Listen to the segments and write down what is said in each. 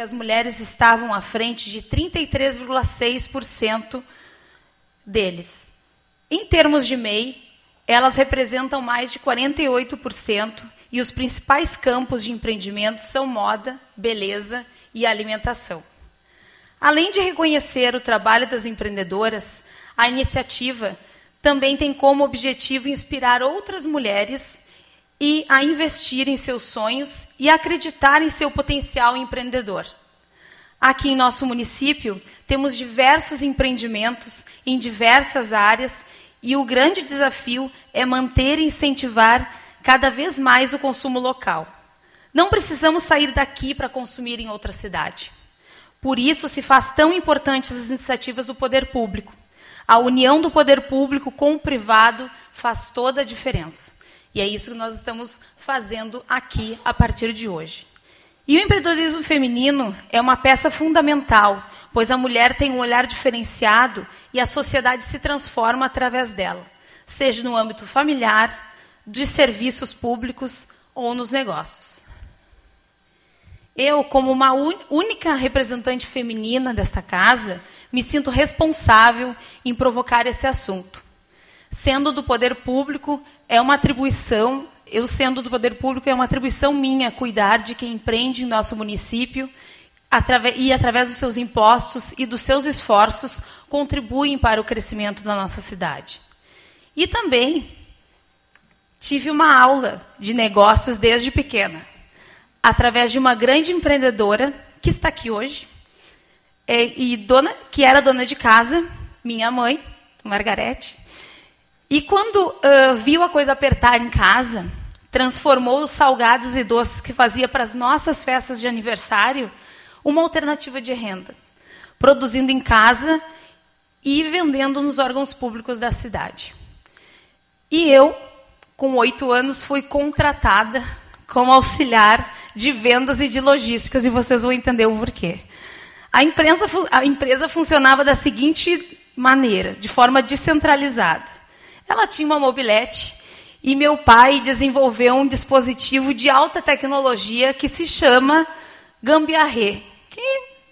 as mulheres estavam à frente de 33,6% deles. Em termos de MEI, elas representam mais de 48% e os principais campos de empreendimento são moda, beleza e alimentação. Além de reconhecer o trabalho das empreendedoras, a iniciativa também tem como objetivo inspirar outras mulheres e a investir em seus sonhos e acreditar em seu potencial empreendedor. Aqui em nosso município, temos diversos empreendimentos em diversas áreas e o grande desafio é manter e incentivar cada vez mais o consumo local. Não precisamos sair daqui para consumir em outra cidade. Por isso se faz tão importantes as iniciativas do poder público. A união do poder público com o privado faz toda a diferença. E é isso que nós estamos fazendo aqui a partir de hoje. E o empreendedorismo feminino é uma peça fundamental, pois a mulher tem um olhar diferenciado e a sociedade se transforma através dela, seja no âmbito familiar, de serviços públicos ou nos negócios. Eu, como uma única representante feminina desta casa, me sinto responsável em provocar esse assunto. Sendo do poder público, é uma atribuição, eu sendo do poder público, é uma atribuição minha cuidar de quem empreende em nosso município e, através dos seus impostos e dos seus esforços, contribuem para o crescimento da nossa cidade. E também tive uma aula de negócios desde pequena, através de uma grande empreendedora que está aqui hoje, é, e dona, que era dona de casa, minha mãe, Margarete. E quando uh, viu a coisa apertar em casa, transformou os salgados e doces que fazia para as nossas festas de aniversário uma alternativa de renda, produzindo em casa e vendendo nos órgãos públicos da cidade. E eu, com oito anos, fui contratada como auxiliar de vendas e de logísticas, e vocês vão entender o porquê. A a empresa funcionava da seguinte maneira, de forma descentralizada. Ela tinha uma mobilete e meu pai desenvolveu um dispositivo de alta tecnologia que se chama gambiarré, que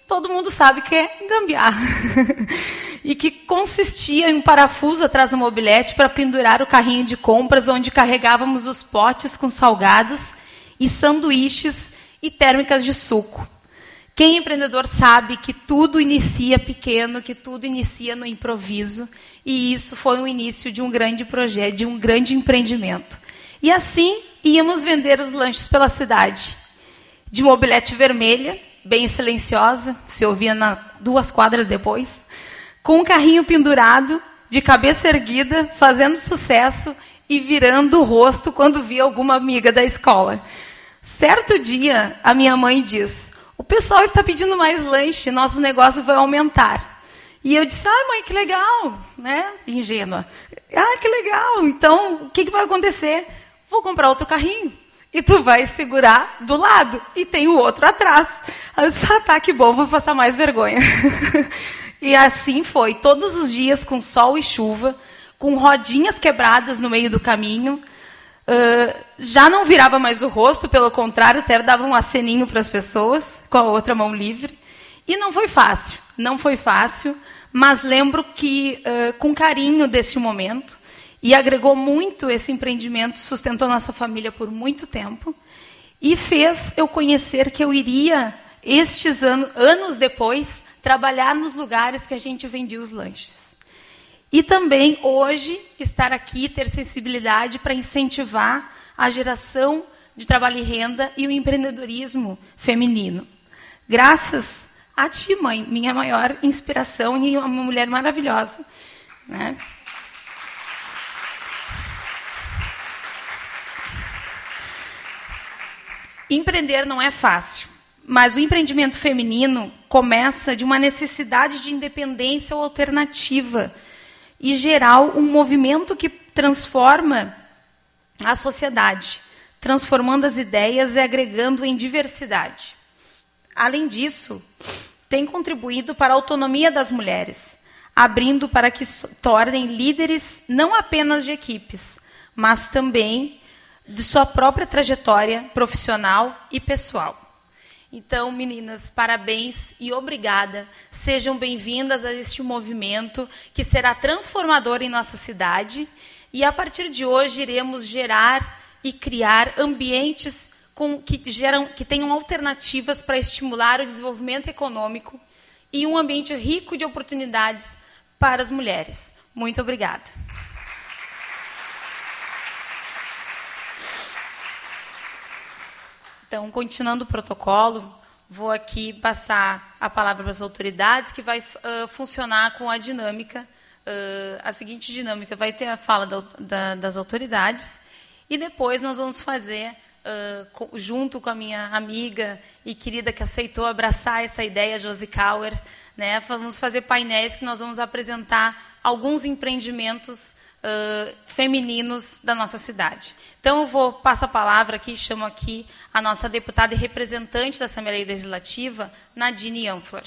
todo mundo sabe que é gambiarra. e que consistia em um parafuso atrás da mobilete para pendurar o carrinho de compras, onde carregávamos os potes com salgados e sanduíches e térmicas de suco. Quem é empreendedor sabe que tudo inicia pequeno, que tudo inicia no improviso, e isso foi o início de um grande projeto, de um grande empreendimento. E assim íamos vender os lanches pela cidade, de mobilete vermelha, bem silenciosa, se ouvia na, duas quadras depois, com um carrinho pendurado, de cabeça erguida, fazendo sucesso e virando o rosto quando via alguma amiga da escola. Certo dia, a minha mãe diz: o pessoal está pedindo mais lanche, nosso negócio vai aumentar. E eu disse, ah, mãe, que legal, né? Ingênua. Ah, que legal. Então, o que, que vai acontecer? Vou comprar outro carrinho. E tu vai segurar do lado. E tem o outro atrás. Aí eu disse, ah, tá, que bom, vou passar mais vergonha. e assim foi, todos os dias com sol e chuva, com rodinhas quebradas no meio do caminho, Uh, já não virava mais o rosto, pelo contrário, até dava um aceninho para as pessoas, com a outra mão livre. E não foi fácil, não foi fácil, mas lembro que, uh, com carinho desse momento, e agregou muito esse empreendimento, sustentou nossa família por muito tempo, e fez eu conhecer que eu iria, estes anos, anos depois, trabalhar nos lugares que a gente vendia os lanches. E também, hoje, estar aqui, ter sensibilidade para incentivar a geração de trabalho e renda e o empreendedorismo feminino. Graças a ti, mãe, minha maior inspiração e uma mulher maravilhosa. Né? Empreender não é fácil, mas o empreendimento feminino começa de uma necessidade de independência ou alternativa e gerar um movimento que transforma a sociedade, transformando as ideias e agregando em diversidade. Além disso, tem contribuído para a autonomia das mulheres, abrindo para que se tornem líderes não apenas de equipes, mas também de sua própria trajetória profissional e pessoal. Então, meninas, parabéns e obrigada. Sejam bem-vindas a este movimento que será transformador em nossa cidade. E a partir de hoje iremos gerar e criar ambientes com, que, geram, que tenham alternativas para estimular o desenvolvimento econômico e um ambiente rico de oportunidades para as mulheres. Muito obrigada. Então, continuando o protocolo, vou aqui passar a palavra para as autoridades, que vai uh, funcionar com a dinâmica, uh, a seguinte dinâmica, vai ter a fala da, da, das autoridades, e depois nós vamos fazer uh, junto com a minha amiga e querida que aceitou abraçar essa ideia, Josi Kauer, né, vamos fazer painéis que nós vamos apresentar alguns empreendimentos femininos da nossa cidade. Então, eu vou passo a palavra aqui, chamo aqui a nossa deputada e representante da Assembleia Legislativa, Nadine Anflor.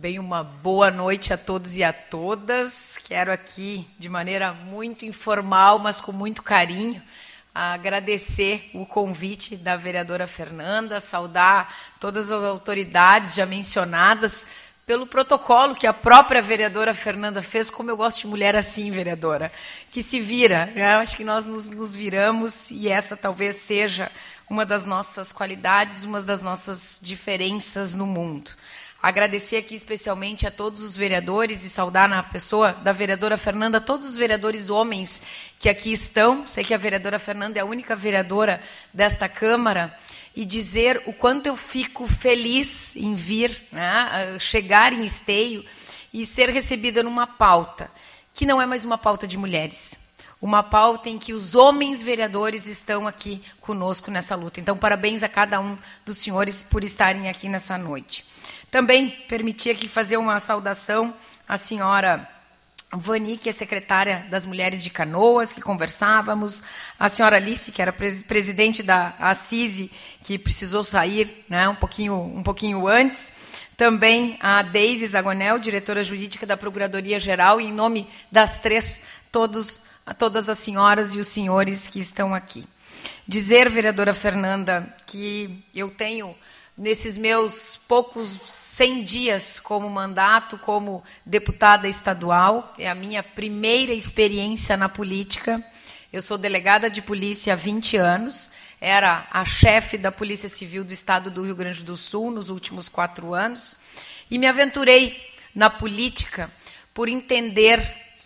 Bem, uma boa noite a todos e a todas. Quero aqui, de maneira muito informal, mas com muito carinho, agradecer o convite da vereadora Fernanda, saudar todas as autoridades já mencionadas pelo protocolo que a própria vereadora Fernanda fez, como eu gosto de mulher assim, vereadora, que se vira. Né? Acho que nós nos, nos viramos e essa talvez seja uma das nossas qualidades, uma das nossas diferenças no mundo. Agradecer aqui especialmente a todos os vereadores e saudar na pessoa da vereadora Fernanda todos os vereadores homens que aqui estão. Sei que a vereadora Fernanda é a única vereadora desta Câmara e dizer o quanto eu fico feliz em vir, né, chegar em Esteio e ser recebida numa pauta que não é mais uma pauta de mulheres, uma pauta em que os homens vereadores estão aqui conosco nessa luta. Então, parabéns a cada um dos senhores por estarem aqui nessa noite. Também permiti aqui fazer uma saudação à senhora Vani, que é secretária das Mulheres de Canoas, que conversávamos, a senhora Alice, que era presidente da Assise, que precisou sair né, um, pouquinho, um pouquinho antes, também a Deise Zagonel, diretora jurídica da Procuradoria-Geral, e em nome das três, todos, todas as senhoras e os senhores que estão aqui. Dizer, vereadora Fernanda, que eu tenho nesses meus poucos 100 dias como mandato, como deputada estadual. É a minha primeira experiência na política. Eu sou delegada de polícia há 20 anos, era a chefe da Polícia Civil do Estado do Rio Grande do Sul nos últimos quatro anos, e me aventurei na política por entender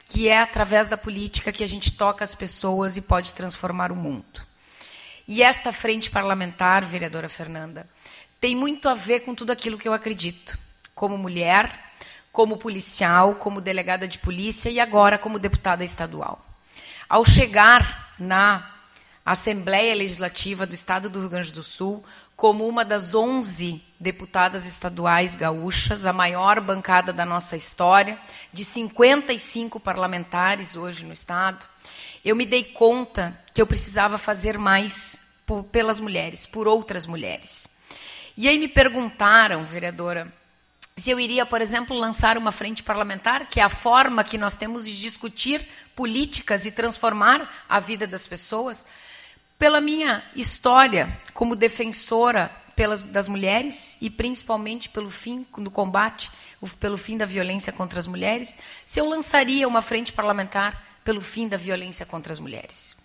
que é através da política que a gente toca as pessoas e pode transformar o mundo. E esta frente parlamentar, vereadora Fernanda, tem muito a ver com tudo aquilo que eu acredito, como mulher, como policial, como delegada de polícia e agora como deputada estadual. Ao chegar na Assembleia Legislativa do Estado do Rio Grande do Sul, como uma das 11 deputadas estaduais gaúchas, a maior bancada da nossa história, de 55 parlamentares hoje no Estado, eu me dei conta que eu precisava fazer mais pelas mulheres, por outras mulheres. E aí me perguntaram, vereadora, se eu iria, por exemplo, lançar uma frente parlamentar, que é a forma que nós temos de discutir políticas e transformar a vida das pessoas, pela minha história como defensora pelas, das mulheres e principalmente pelo fim do combate, pelo fim da violência contra as mulheres, se eu lançaria uma frente parlamentar pelo fim da violência contra as mulheres.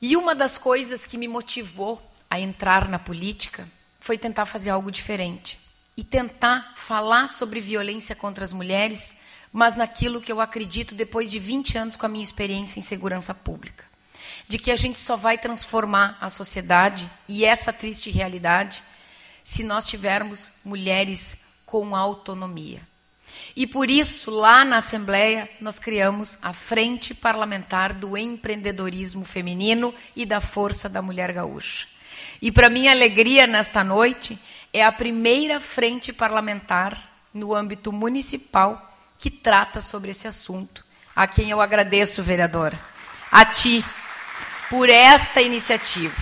E uma das coisas que me motivou a entrar na política foi tentar fazer algo diferente e tentar falar sobre violência contra as mulheres, mas naquilo que eu acredito depois de 20 anos com a minha experiência em segurança pública. De que a gente só vai transformar a sociedade e essa triste realidade se nós tivermos mulheres com autonomia. E por isso, lá na Assembleia, nós criamos a Frente Parlamentar do Empreendedorismo Feminino e da Força da Mulher Gaúcha. E para minha alegria nesta noite, é a primeira frente parlamentar no âmbito municipal que trata sobre esse assunto. A quem eu agradeço, vereadora, a ti, por esta iniciativa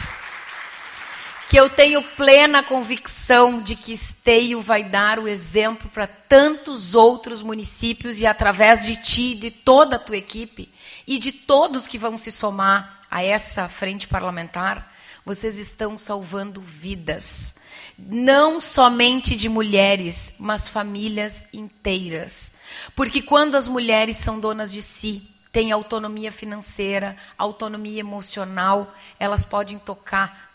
que eu tenho plena convicção de que Esteio vai dar o exemplo para tantos outros municípios e através de ti, de toda a tua equipe e de todos que vão se somar a essa frente parlamentar, vocês estão salvando vidas. Não somente de mulheres, mas famílias inteiras. Porque quando as mulheres são donas de si, têm autonomia financeira, autonomia emocional, elas podem tocar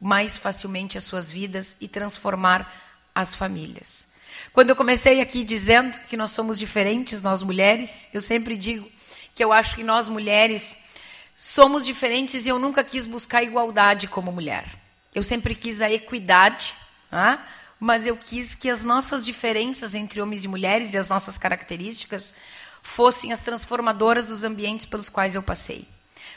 mais facilmente as suas vidas e transformar as famílias. Quando eu comecei aqui dizendo que nós somos diferentes, nós mulheres, eu sempre digo que eu acho que nós mulheres somos diferentes e eu nunca quis buscar igualdade como mulher. Eu sempre quis a equidade, ah, mas eu quis que as nossas diferenças entre homens e mulheres e as nossas características fossem as transformadoras dos ambientes pelos quais eu passei.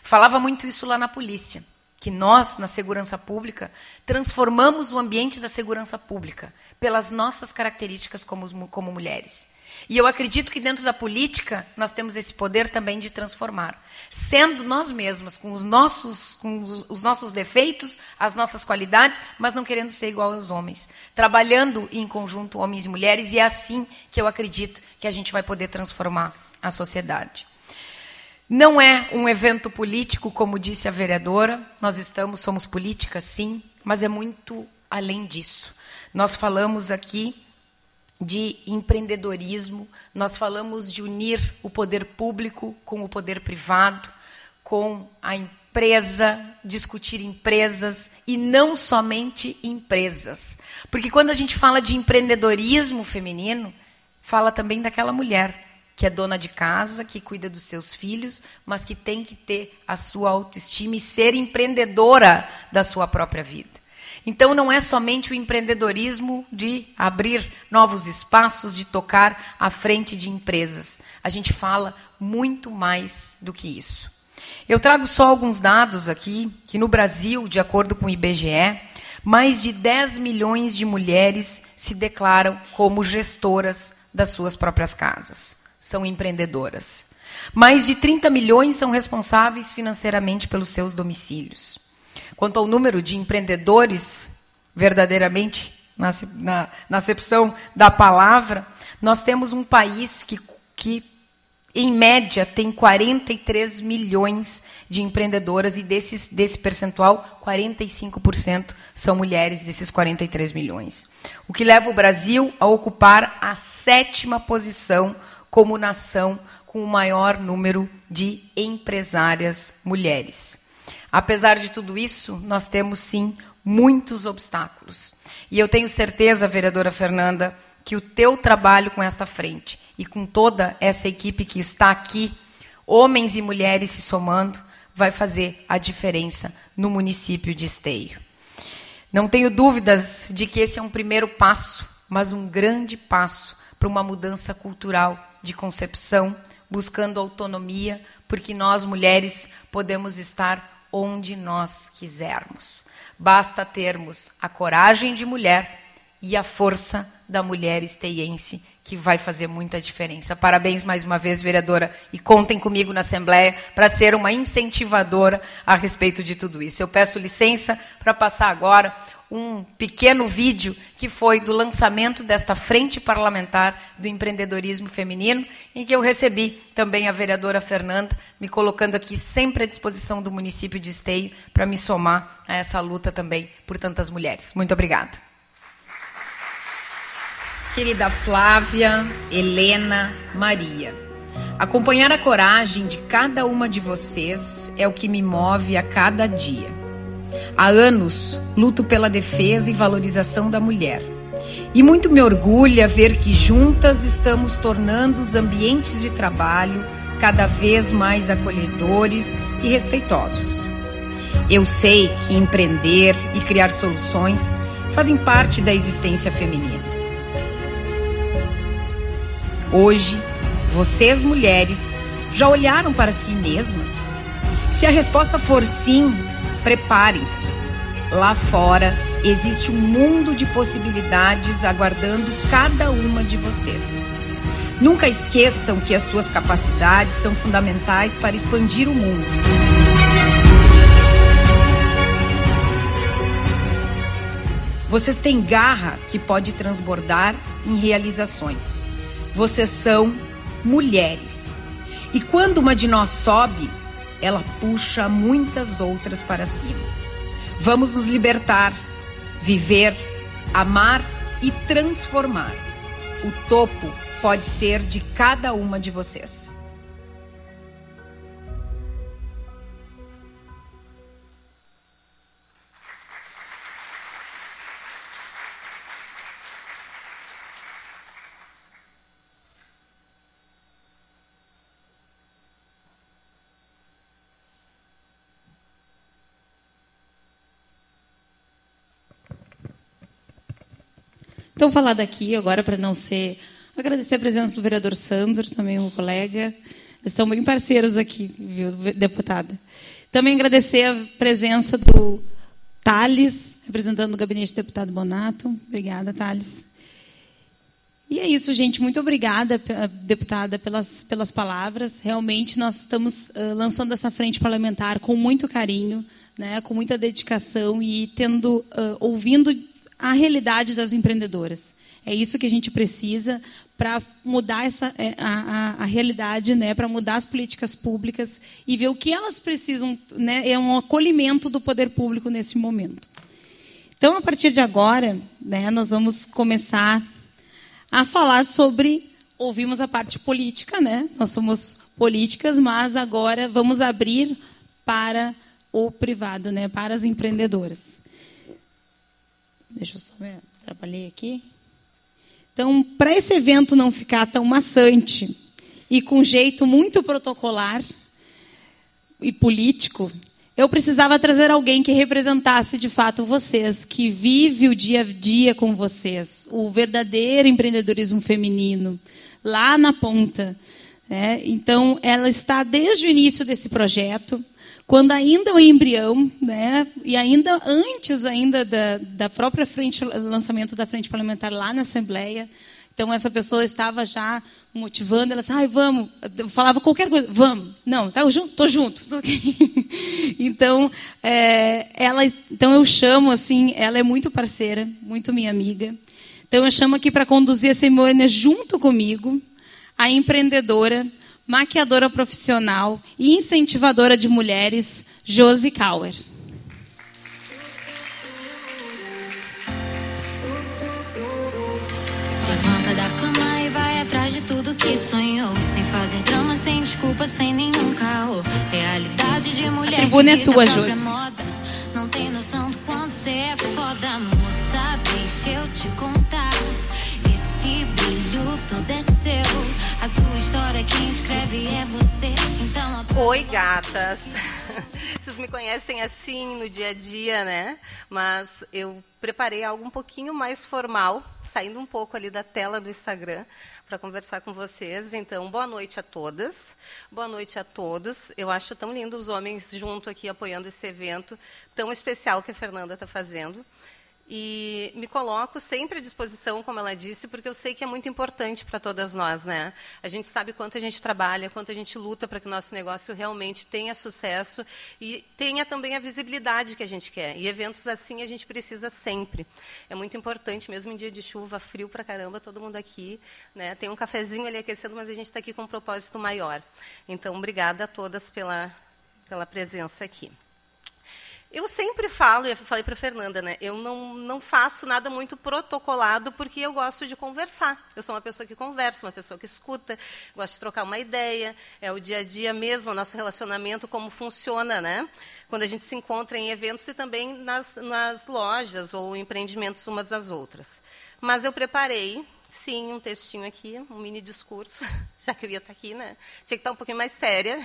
Falava muito isso lá na polícia que nós, na segurança pública, transformamos o ambiente da segurança pública pelas nossas características como, como mulheres. E eu acredito que dentro da política nós temos esse poder também de transformar, sendo nós mesmas, com os nossos, com os, os nossos defeitos, as nossas qualidades, mas não querendo ser igual aos homens. Trabalhando em conjunto, homens e mulheres, e é assim que eu acredito que a gente vai poder transformar a sociedade. Não é um evento político, como disse a vereadora. Nós estamos, somos políticas, sim, mas é muito além disso. Nós falamos aqui de empreendedorismo, nós falamos de unir o poder público com o poder privado, com a empresa, discutir empresas e não somente empresas. Porque quando a gente fala de empreendedorismo feminino, fala também daquela mulher que é dona de casa, que cuida dos seus filhos, mas que tem que ter a sua autoestima e ser empreendedora da sua própria vida. Então, não é somente o empreendedorismo de abrir novos espaços, de tocar à frente de empresas. A gente fala muito mais do que isso. Eu trago só alguns dados aqui, que no Brasil, de acordo com o IBGE, mais de 10 milhões de mulheres se declaram como gestoras das suas próprias casas são empreendedoras. Mais de 30 milhões são responsáveis financeiramente pelos seus domicílios. Quanto ao número de empreendedores, verdadeiramente, na, na, na acepção da palavra, nós temos um país que, que, em média, tem 43 milhões de empreendedoras e desses, desse percentual, 45% são mulheres desses 43 milhões. O que leva o Brasil a ocupar a sétima posição como nação com o maior número de empresárias mulheres. Apesar de tudo isso, nós temos sim muitos obstáculos. E eu tenho certeza, vereadora Fernanda, que o teu trabalho com esta frente e com toda essa equipe que está aqui, homens e mulheres se somando, vai fazer a diferença no município de Esteio. Não tenho dúvidas de que esse é um primeiro passo, mas um grande passo para uma mudança cultural de concepção, buscando autonomia, porque nós mulheres podemos estar onde nós quisermos. Basta termos a coragem de mulher e a força da mulher esteiense, que vai fazer muita diferença. Parabéns mais uma vez, vereadora, e contem comigo na Assembleia para ser uma incentivadora a respeito de tudo isso. Eu peço licença para passar agora um pequeno vídeo que foi do lançamento desta frente parlamentar do empreendedorismo feminino, em que eu recebi também a vereadora Fernanda, me colocando aqui sempre à disposição do município de Esteio para me somar a essa luta também por tantas mulheres. Muito obrigada. Querida Flávia, Helena, Maria, acompanhar a coragem de cada uma de vocês é o que me move a cada dia. Há anos luto pela defesa e valorização da mulher. E muito me orgulha ver que juntas estamos tornando os ambientes de trabalho cada vez mais acolhedores e respeitosos. Eu sei que empreender e criar soluções fazem parte da existência feminina. Hoje, vocês mulheres já olharam para si mesmas? Se a resposta for sim, preparem-se. Lá fora existe um mundo de possibilidades aguardando cada uma de vocês. Nunca esqueçam que as suas capacidades são fundamentais para expandir o mundo. Vocês têm garra que pode transbordar em realizações. Vocês são mulheres. E quando uma de nós sobe, ela puxa muitas outras para cima. Vamos nos libertar, viver, amar e transformar. O topo pode ser de cada uma de vocês. Então, falar daqui agora para não ser. Agradecer a presença do vereador Sandro, também um colega. Eles são bem parceiros aqui, viu, deputada. Também agradecer a presença do Thales, representando o gabinete do deputado Bonato. Obrigada, Thales. E é isso, gente. Muito obrigada, deputada, pelas, pelas palavras. Realmente, nós estamos uh, lançando essa frente parlamentar com muito carinho, né, com muita dedicação e tendo, uh, ouvindo a realidade das empreendedoras. É isso que a gente precisa para mudar essa, é, a, a, a realidade, né, para mudar as políticas públicas e ver o que elas precisam. Né, é um acolhimento do poder público nesse momento. Então, a partir de agora, né, nós vamos começar a falar sobre. Ouvimos a parte política, né? Nós somos políticas, mas agora vamos abrir para o privado, né, para as empreendedoras. Deixa eu só ver, atrapalhei aqui. Então, para esse evento não ficar tão maçante e com jeito muito protocolar e político, eu precisava trazer alguém que representasse de fato vocês, que vive o dia a dia com vocês, o verdadeiro empreendedorismo feminino, lá na ponta. Né? Então, ela está desde o início desse projeto, quando ainda o embrião, né, e ainda antes ainda da, da própria frente, lançamento da frente parlamentar lá na Assembleia, então essa pessoa estava já motivando, ela disse, ai, vamos, eu falava qualquer coisa, vamos, não, tá junto, tô junto. então, é, ela, então eu chamo assim, ela é muito parceira, muito minha amiga. Então eu chamo aqui para conduzir a cerimônia junto comigo, a empreendedora maquiadora profissional e incentivadora de mulheres, Josi Kauer. Levanta da cama e vai atrás de tudo que sonhou. Sem fazer drama, sem desculpa, sem nenhum caô. Realidade de mulher. A tribuna é tua, Josi. Não tem noção do quanto você é foda, moça. Deixa eu te contar. A sua história quem escreve é você. Então Oi, gatas. Vocês me conhecem assim no dia a dia, né? Mas eu preparei algo um pouquinho mais formal, saindo um pouco ali da tela do Instagram, para conversar com vocês. Então, boa noite a todas, boa noite a todos. Eu acho tão lindo os homens junto aqui apoiando esse evento tão especial que a Fernanda está fazendo. E me coloco sempre à disposição, como ela disse, porque eu sei que é muito importante para todas nós. Né? A gente sabe quanto a gente trabalha, quanto a gente luta para que o nosso negócio realmente tenha sucesso e tenha também a visibilidade que a gente quer. E eventos assim a gente precisa sempre. É muito importante, mesmo em dia de chuva, frio para caramba, todo mundo aqui. Né? Tem um cafezinho ali aquecendo, mas a gente está aqui com um propósito maior. Então, obrigada a todas pela, pela presença aqui. Eu sempre falo, e falei para a Fernanda, né? Eu não, não faço nada muito protocolado porque eu gosto de conversar. Eu sou uma pessoa que conversa, uma pessoa que escuta, gosto de trocar uma ideia. É o dia a dia mesmo, o nosso relacionamento, como funciona, né? Quando a gente se encontra em eventos e também nas, nas lojas ou empreendimentos umas das outras. Mas eu preparei, sim, um textinho aqui, um mini discurso, já que eu ia estar aqui, né? Tinha que estar um pouquinho mais séria.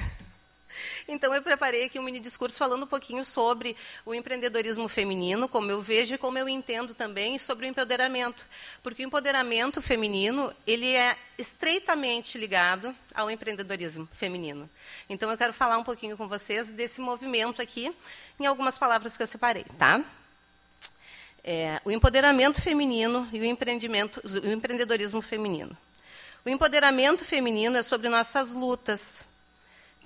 Então, eu preparei aqui um mini discurso falando um pouquinho sobre o empreendedorismo feminino, como eu vejo e como eu entendo também, sobre o empoderamento. Porque o empoderamento feminino ele é estreitamente ligado ao empreendedorismo feminino. Então, eu quero falar um pouquinho com vocês desse movimento aqui, em algumas palavras que eu separei. Tá? É, o empoderamento feminino e o, empreendimento, o empreendedorismo feminino. O empoderamento feminino é sobre nossas lutas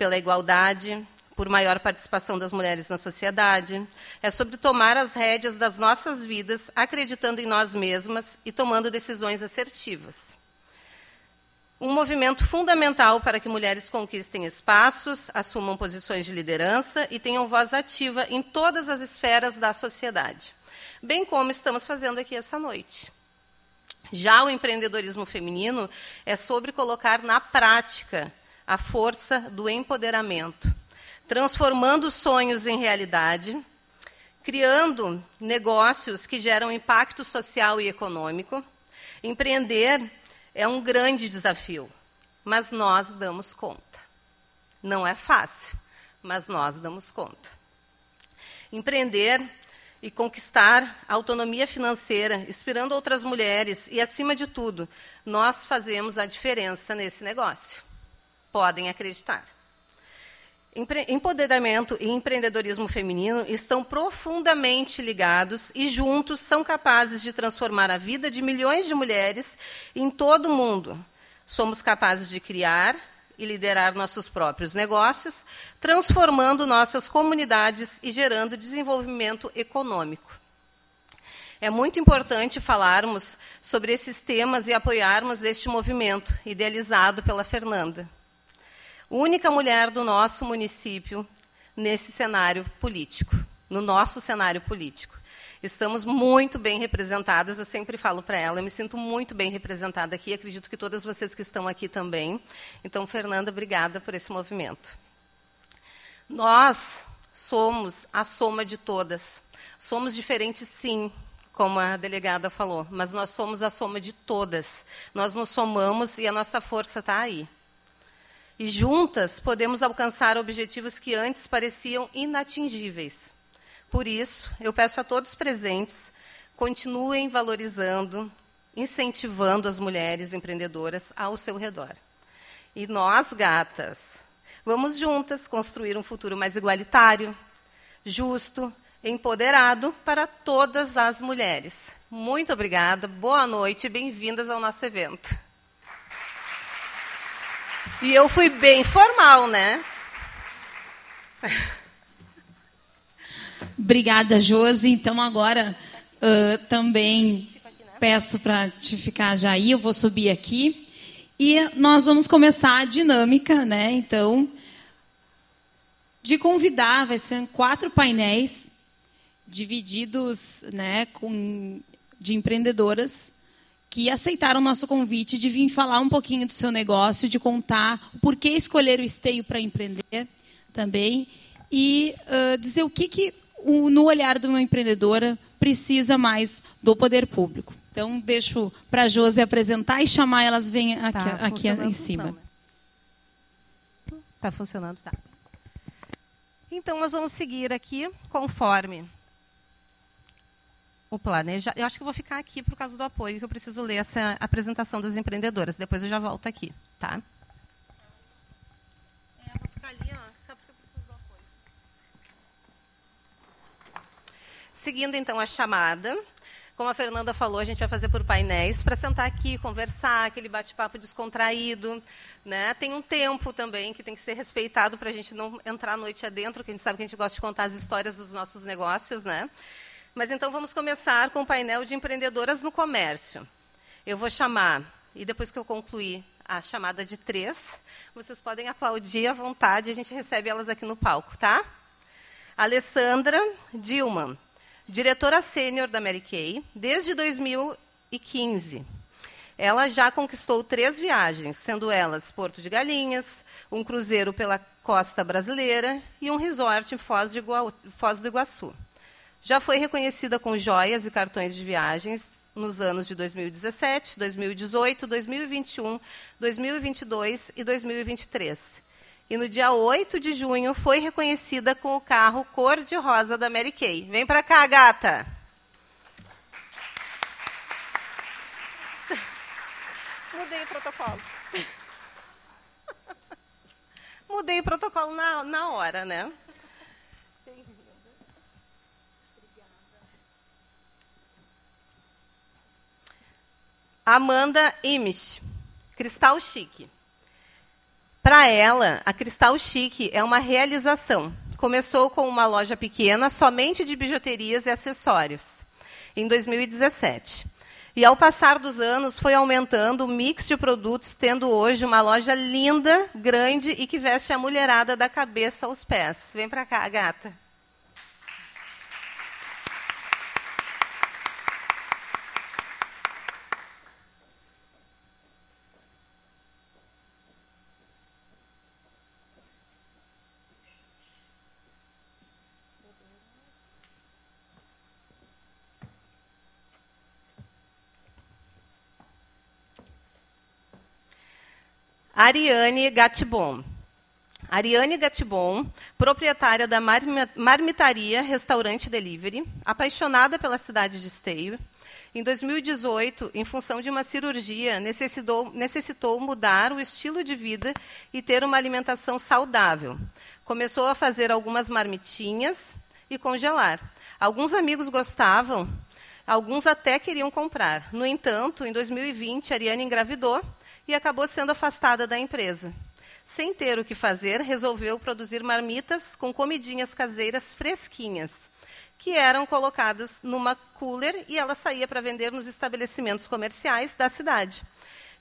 pela igualdade, por maior participação das mulheres na sociedade, é sobre tomar as rédeas das nossas vidas, acreditando em nós mesmas e tomando decisões assertivas. Um movimento fundamental para que mulheres conquistem espaços, assumam posições de liderança e tenham voz ativa em todas as esferas da sociedade, bem como estamos fazendo aqui essa noite. Já o empreendedorismo feminino é sobre colocar na prática a força do empoderamento, transformando sonhos em realidade, criando negócios que geram impacto social e econômico. Empreender é um grande desafio, mas nós damos conta. Não é fácil, mas nós damos conta. Empreender e conquistar autonomia financeira, inspirando outras mulheres e, acima de tudo, nós fazemos a diferença nesse negócio. Podem acreditar. Empoderamento e empreendedorismo feminino estão profundamente ligados e juntos são capazes de transformar a vida de milhões de mulheres em todo o mundo. Somos capazes de criar e liderar nossos próprios negócios, transformando nossas comunidades e gerando desenvolvimento econômico. É muito importante falarmos sobre esses temas e apoiarmos este movimento, idealizado pela Fernanda única mulher do nosso município nesse cenário político, no nosso cenário político. Estamos muito bem representadas, eu sempre falo para ela, eu me sinto muito bem representada aqui, acredito que todas vocês que estão aqui também. Então, Fernanda, obrigada por esse movimento. Nós somos a soma de todas. Somos diferentes, sim, como a delegada falou, mas nós somos a soma de todas. Nós nos somamos e a nossa força está aí. E juntas podemos alcançar objetivos que antes pareciam inatingíveis. Por isso, eu peço a todos presentes, continuem valorizando, incentivando as mulheres empreendedoras ao seu redor. E nós, gatas, vamos juntas construir um futuro mais igualitário, justo, empoderado para todas as mulheres. Muito obrigada, boa noite e bem-vindas ao nosso evento. E eu fui bem formal, né? Obrigada, Josi. Então, agora uh, também peço para te ficar já aí, eu vou subir aqui. E nós vamos começar a dinâmica, né? Então, de convidar, vai ser quatro painéis divididos né, com, de empreendedoras que aceitaram o nosso convite de vir falar um pouquinho do seu negócio, de contar o porquê escolher o esteio para empreender também e uh, dizer o que, que o, no olhar de uma empreendedora precisa mais do poder público. Então, deixo para a Josi apresentar e chamar elas vêm aqui, tá aqui em cima. Está funcionando, tá. Então, nós vamos seguir aqui conforme o planejar. Eu acho que vou ficar aqui por causa do apoio, que eu preciso ler essa apresentação das empreendedoras. Depois eu já volto aqui, tá? É, vou ficar ali, só porque eu preciso do apoio. Seguindo então a chamada, como a Fernanda falou, a gente vai fazer por painéis para sentar aqui, conversar, aquele bate-papo descontraído. Né? Tem um tempo também que tem que ser respeitado para a gente não entrar a noite adentro, que a gente sabe que a gente gosta de contar as histórias dos nossos negócios. Né? Mas então vamos começar com o painel de empreendedoras no comércio. Eu vou chamar, e depois que eu concluir a chamada de três, vocês podem aplaudir à vontade, a gente recebe elas aqui no palco, tá? Alessandra Dilman, diretora sênior da Mary Kay, desde 2015. Ela já conquistou três viagens, sendo elas Porto de Galinhas, um cruzeiro pela costa brasileira e um resort em Foz, Foz do Iguaçu. Já foi reconhecida com joias e cartões de viagens nos anos de 2017, 2018, 2021, 2022 e 2023. E no dia 8 de junho foi reconhecida com o carro cor-de-rosa da Mary Kay. Vem para cá, gata! Mudei o protocolo. Mudei o protocolo na, na hora, né? Amanda Imish, Cristal Chique. Para ela, a Cristal Chique é uma realização. Começou com uma loja pequena somente de bijuterias e acessórios, em 2017. E ao passar dos anos, foi aumentando o mix de produtos, tendo hoje uma loja linda, grande e que veste a mulherada da cabeça aos pés. Vem para cá, gata. Ariane Gatibon. Ariane Gatibon, proprietária da Marmitaria Restaurante Delivery, apaixonada pela cidade de Esteio. Em 2018, em função de uma cirurgia, necessitou, necessitou mudar o estilo de vida e ter uma alimentação saudável. Começou a fazer algumas marmitinhas e congelar. Alguns amigos gostavam, alguns até queriam comprar. No entanto, em 2020, Ariane engravidou e acabou sendo afastada da empresa. Sem ter o que fazer, resolveu produzir marmitas com comidinhas caseiras fresquinhas, que eram colocadas numa cooler e ela saía para vender nos estabelecimentos comerciais da cidade.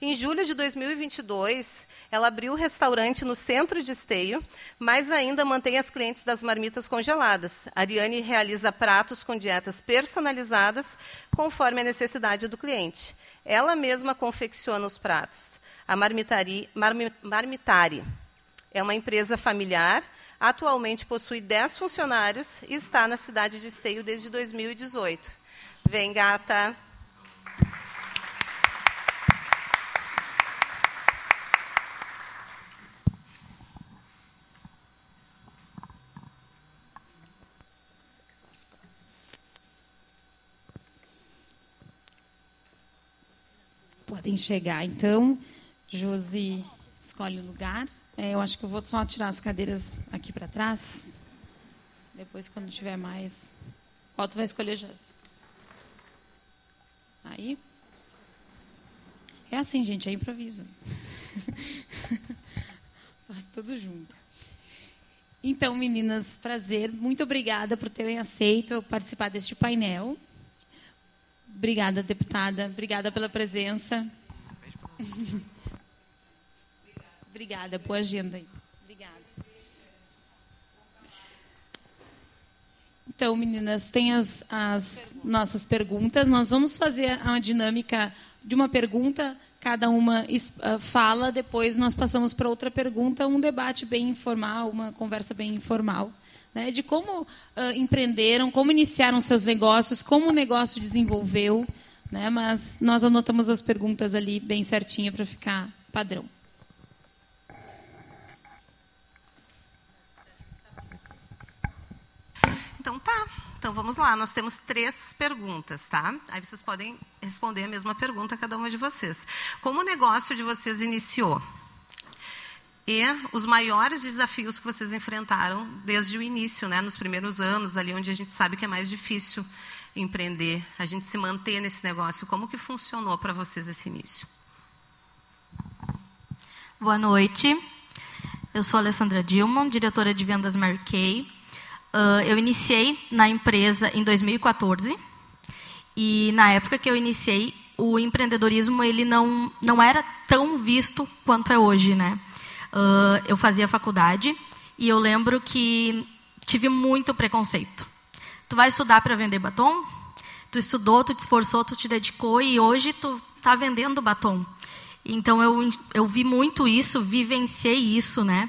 Em julho de 2022, ela abriu o restaurante no centro de Esteio, mas ainda mantém as clientes das marmitas congeladas. A Ariane realiza pratos com dietas personalizadas, conforme a necessidade do cliente. Ela mesma confecciona os pratos. A Marmitari, Marmitari é uma empresa familiar, atualmente possui 10 funcionários e está na cidade de Esteio desde 2018. Vem, gata. podem chegar. Então, Josi escolhe o lugar. É, eu acho que eu vou só tirar as cadeiras aqui para trás. Depois, quando tiver mais. Qual tu vai escolher, Josi? Aí. É assim, gente, é improviso. Faço tudo junto. Então, meninas, prazer. Muito obrigada por terem aceito participar deste painel. Obrigada, deputada. Obrigada pela presença. Obrigada. Boa agenda. Obrigada. Então, meninas, tem as, as nossas perguntas. Nós vamos fazer a dinâmica de uma pergunta, cada uma ah, fala, depois nós passamos para outra pergunta, um debate bem informal, uma conversa bem informal né, de como uh, empreenderam, como iniciaram seus negócios, como o negócio desenvolveu. Né, mas nós anotamos as perguntas ali bem certinha para ficar padrão. Então tá. Então vamos lá, nós temos três perguntas, tá? Aí vocês podem responder a mesma pergunta cada uma de vocês. Como o negócio de vocês iniciou? e os maiores desafios que vocês enfrentaram desde o início, né, nos primeiros anos, ali onde a gente sabe que é mais difícil empreender, a gente se manter nesse negócio. Como que funcionou para vocês esse início? Boa noite. Eu sou Alessandra Dilma, diretora de vendas Marquei. Uh, eu iniciei na empresa em 2014 e na época que eu iniciei o empreendedorismo ele não não era tão visto quanto é hoje, né? Uh, eu fazia faculdade e eu lembro que tive muito preconceito. Tu vai estudar para vender batom? Tu estudou, tu te esforçou, tu te dedicou e hoje tu está vendendo batom. Então eu, eu vi muito isso, vivenciei isso, né?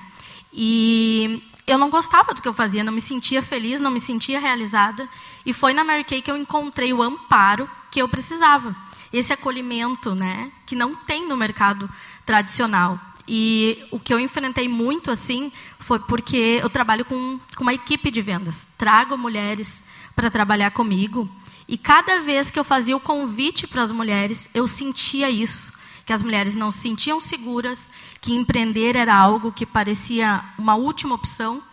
E eu não gostava do que eu fazia, não me sentia feliz, não me sentia realizada. E foi na Mary Kay que eu encontrei o amparo que eu precisava. Esse acolhimento, né, que não tem no mercado tradicional. E o que eu enfrentei muito assim foi porque eu trabalho com, com uma equipe de vendas. Trago mulheres para trabalhar comigo. E cada vez que eu fazia o convite para as mulheres, eu sentia isso. Que as mulheres não se sentiam seguras, que empreender era algo que parecia uma última opção.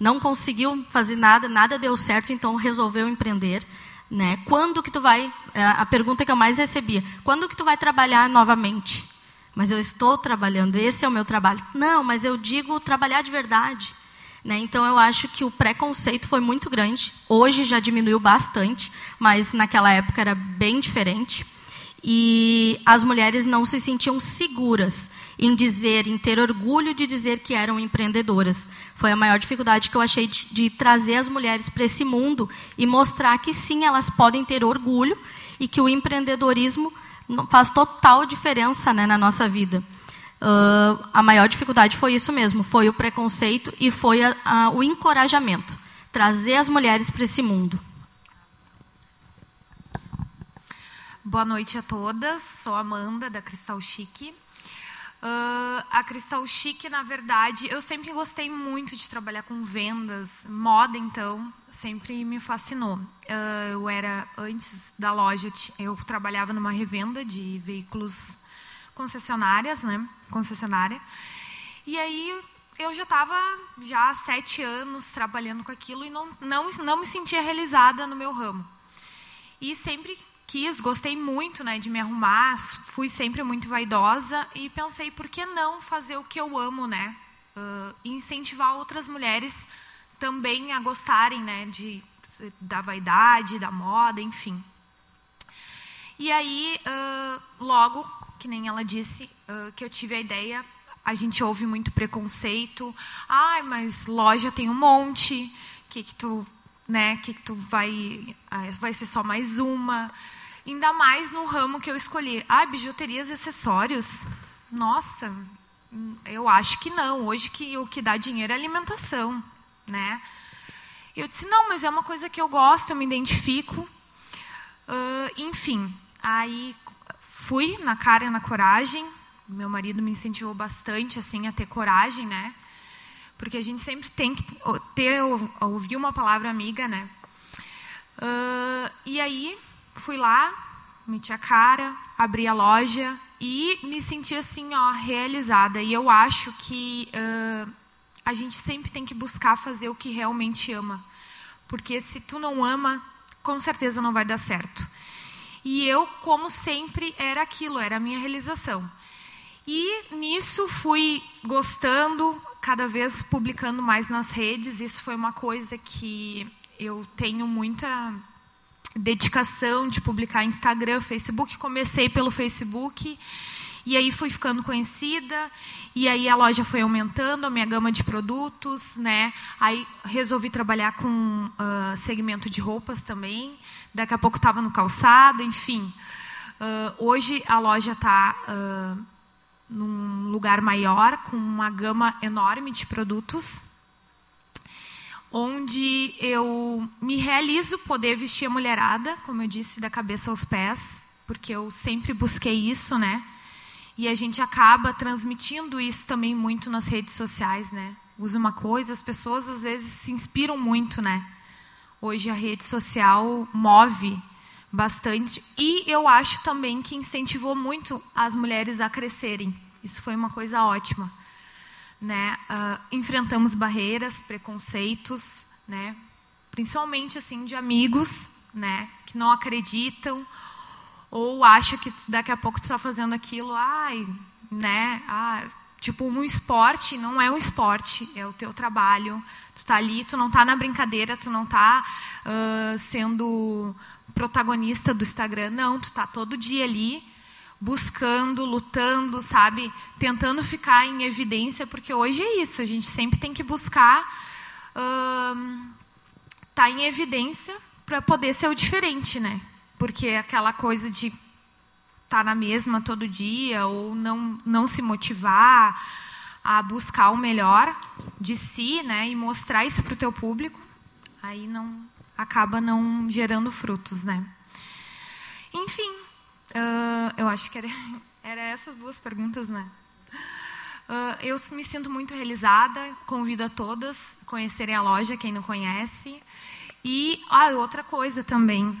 Não conseguiu fazer nada, nada deu certo, então resolveu empreender. Né? Quando que tu vai? É, a pergunta que eu mais recebia: quando que tu vai trabalhar novamente? mas eu estou trabalhando, esse é o meu trabalho. Não, mas eu digo trabalhar de verdade. Né? Então, eu acho que o preconceito foi muito grande. Hoje já diminuiu bastante, mas naquela época era bem diferente. E as mulheres não se sentiam seguras em dizer, em ter orgulho de dizer que eram empreendedoras. Foi a maior dificuldade que eu achei de, de trazer as mulheres para esse mundo e mostrar que sim, elas podem ter orgulho e que o empreendedorismo faz total diferença né, na nossa vida. Uh, a maior dificuldade foi isso mesmo, foi o preconceito e foi a, a, o encorajamento, trazer as mulheres para esse mundo. Boa noite a todas, sou Amanda da Cristal Chique. Uh, a Cristal Chique, na verdade, eu sempre gostei muito de trabalhar com vendas, moda, então, sempre me fascinou. Uh, eu era, antes da loja, eu trabalhava numa revenda de veículos concessionárias, né? Concessionária. E aí eu já estava já há sete anos trabalhando com aquilo e não, não, não me sentia realizada no meu ramo. E sempre quis, gostei muito né, de me arrumar, fui sempre muito vaidosa e pensei, por que não fazer o que eu amo, né? Uh, incentivar outras mulheres também a gostarem né, de, da vaidade, da moda, enfim. E aí, uh, logo, que nem ela disse, uh, que eu tive a ideia, a gente ouve muito preconceito. Ai, mas loja tem um monte, que que tu, né, que tu vai, vai ser só mais uma. Ainda mais no ramo que eu escolhi. Ah, bijuterias e acessórios. Nossa, eu acho que não. Hoje que o que dá dinheiro é alimentação, né? Eu disse não, mas é uma coisa que eu gosto, eu me identifico. Uh, enfim, aí fui na cara e na coragem. Meu marido me incentivou bastante assim a ter coragem, né? Porque a gente sempre tem que ter ouvir uma palavra amiga, né? Uh, e aí fui lá, meti a cara, abri a loja e me senti assim, ó, realizada. E eu acho que uh, a gente sempre tem que buscar fazer o que realmente ama, porque se tu não ama, com certeza não vai dar certo. E eu, como sempre, era aquilo, era a minha realização. E nisso fui gostando, cada vez publicando mais nas redes. Isso foi uma coisa que eu tenho muita dedicação de publicar Instagram, Facebook. Comecei pelo Facebook e aí fui ficando conhecida e aí a loja foi aumentando a minha gama de produtos, né? Aí resolvi trabalhar com uh, segmento de roupas também. Daqui a pouco estava no calçado, enfim. Uh, hoje a loja está uh, num lugar maior, com uma gama enorme de produtos onde eu me realizo poder vestir a mulherada, como eu disse, da cabeça aos pés, porque eu sempre busquei isso, né? E a gente acaba transmitindo isso também muito nas redes sociais, né? Usa uma coisa, as pessoas às vezes se inspiram muito, né? Hoje a rede social move bastante e eu acho também que incentivou muito as mulheres a crescerem. Isso foi uma coisa ótima né, uh, enfrentamos barreiras, preconceitos, né, principalmente assim de amigos, né, que não acreditam ou acham que daqui a pouco tu está fazendo aquilo, ai, né, ah, tipo um esporte não é um esporte, é o teu trabalho. Tu está ali, tu não está na brincadeira, tu não está uh, sendo protagonista do Instagram, não, tu está todo dia ali buscando, lutando, sabe? Tentando ficar em evidência, porque hoje é isso, a gente sempre tem que buscar estar uh, tá em evidência para poder ser o diferente, né? Porque aquela coisa de estar tá na mesma todo dia ou não, não se motivar a buscar o melhor de si, né? E mostrar isso para o teu público, aí não acaba não gerando frutos, né? Enfim, Uh, eu acho que era, era essas duas perguntas, né? Uh, eu me sinto muito realizada, convido a todas a conhecerem a loja, quem não conhece. E ah, outra coisa também,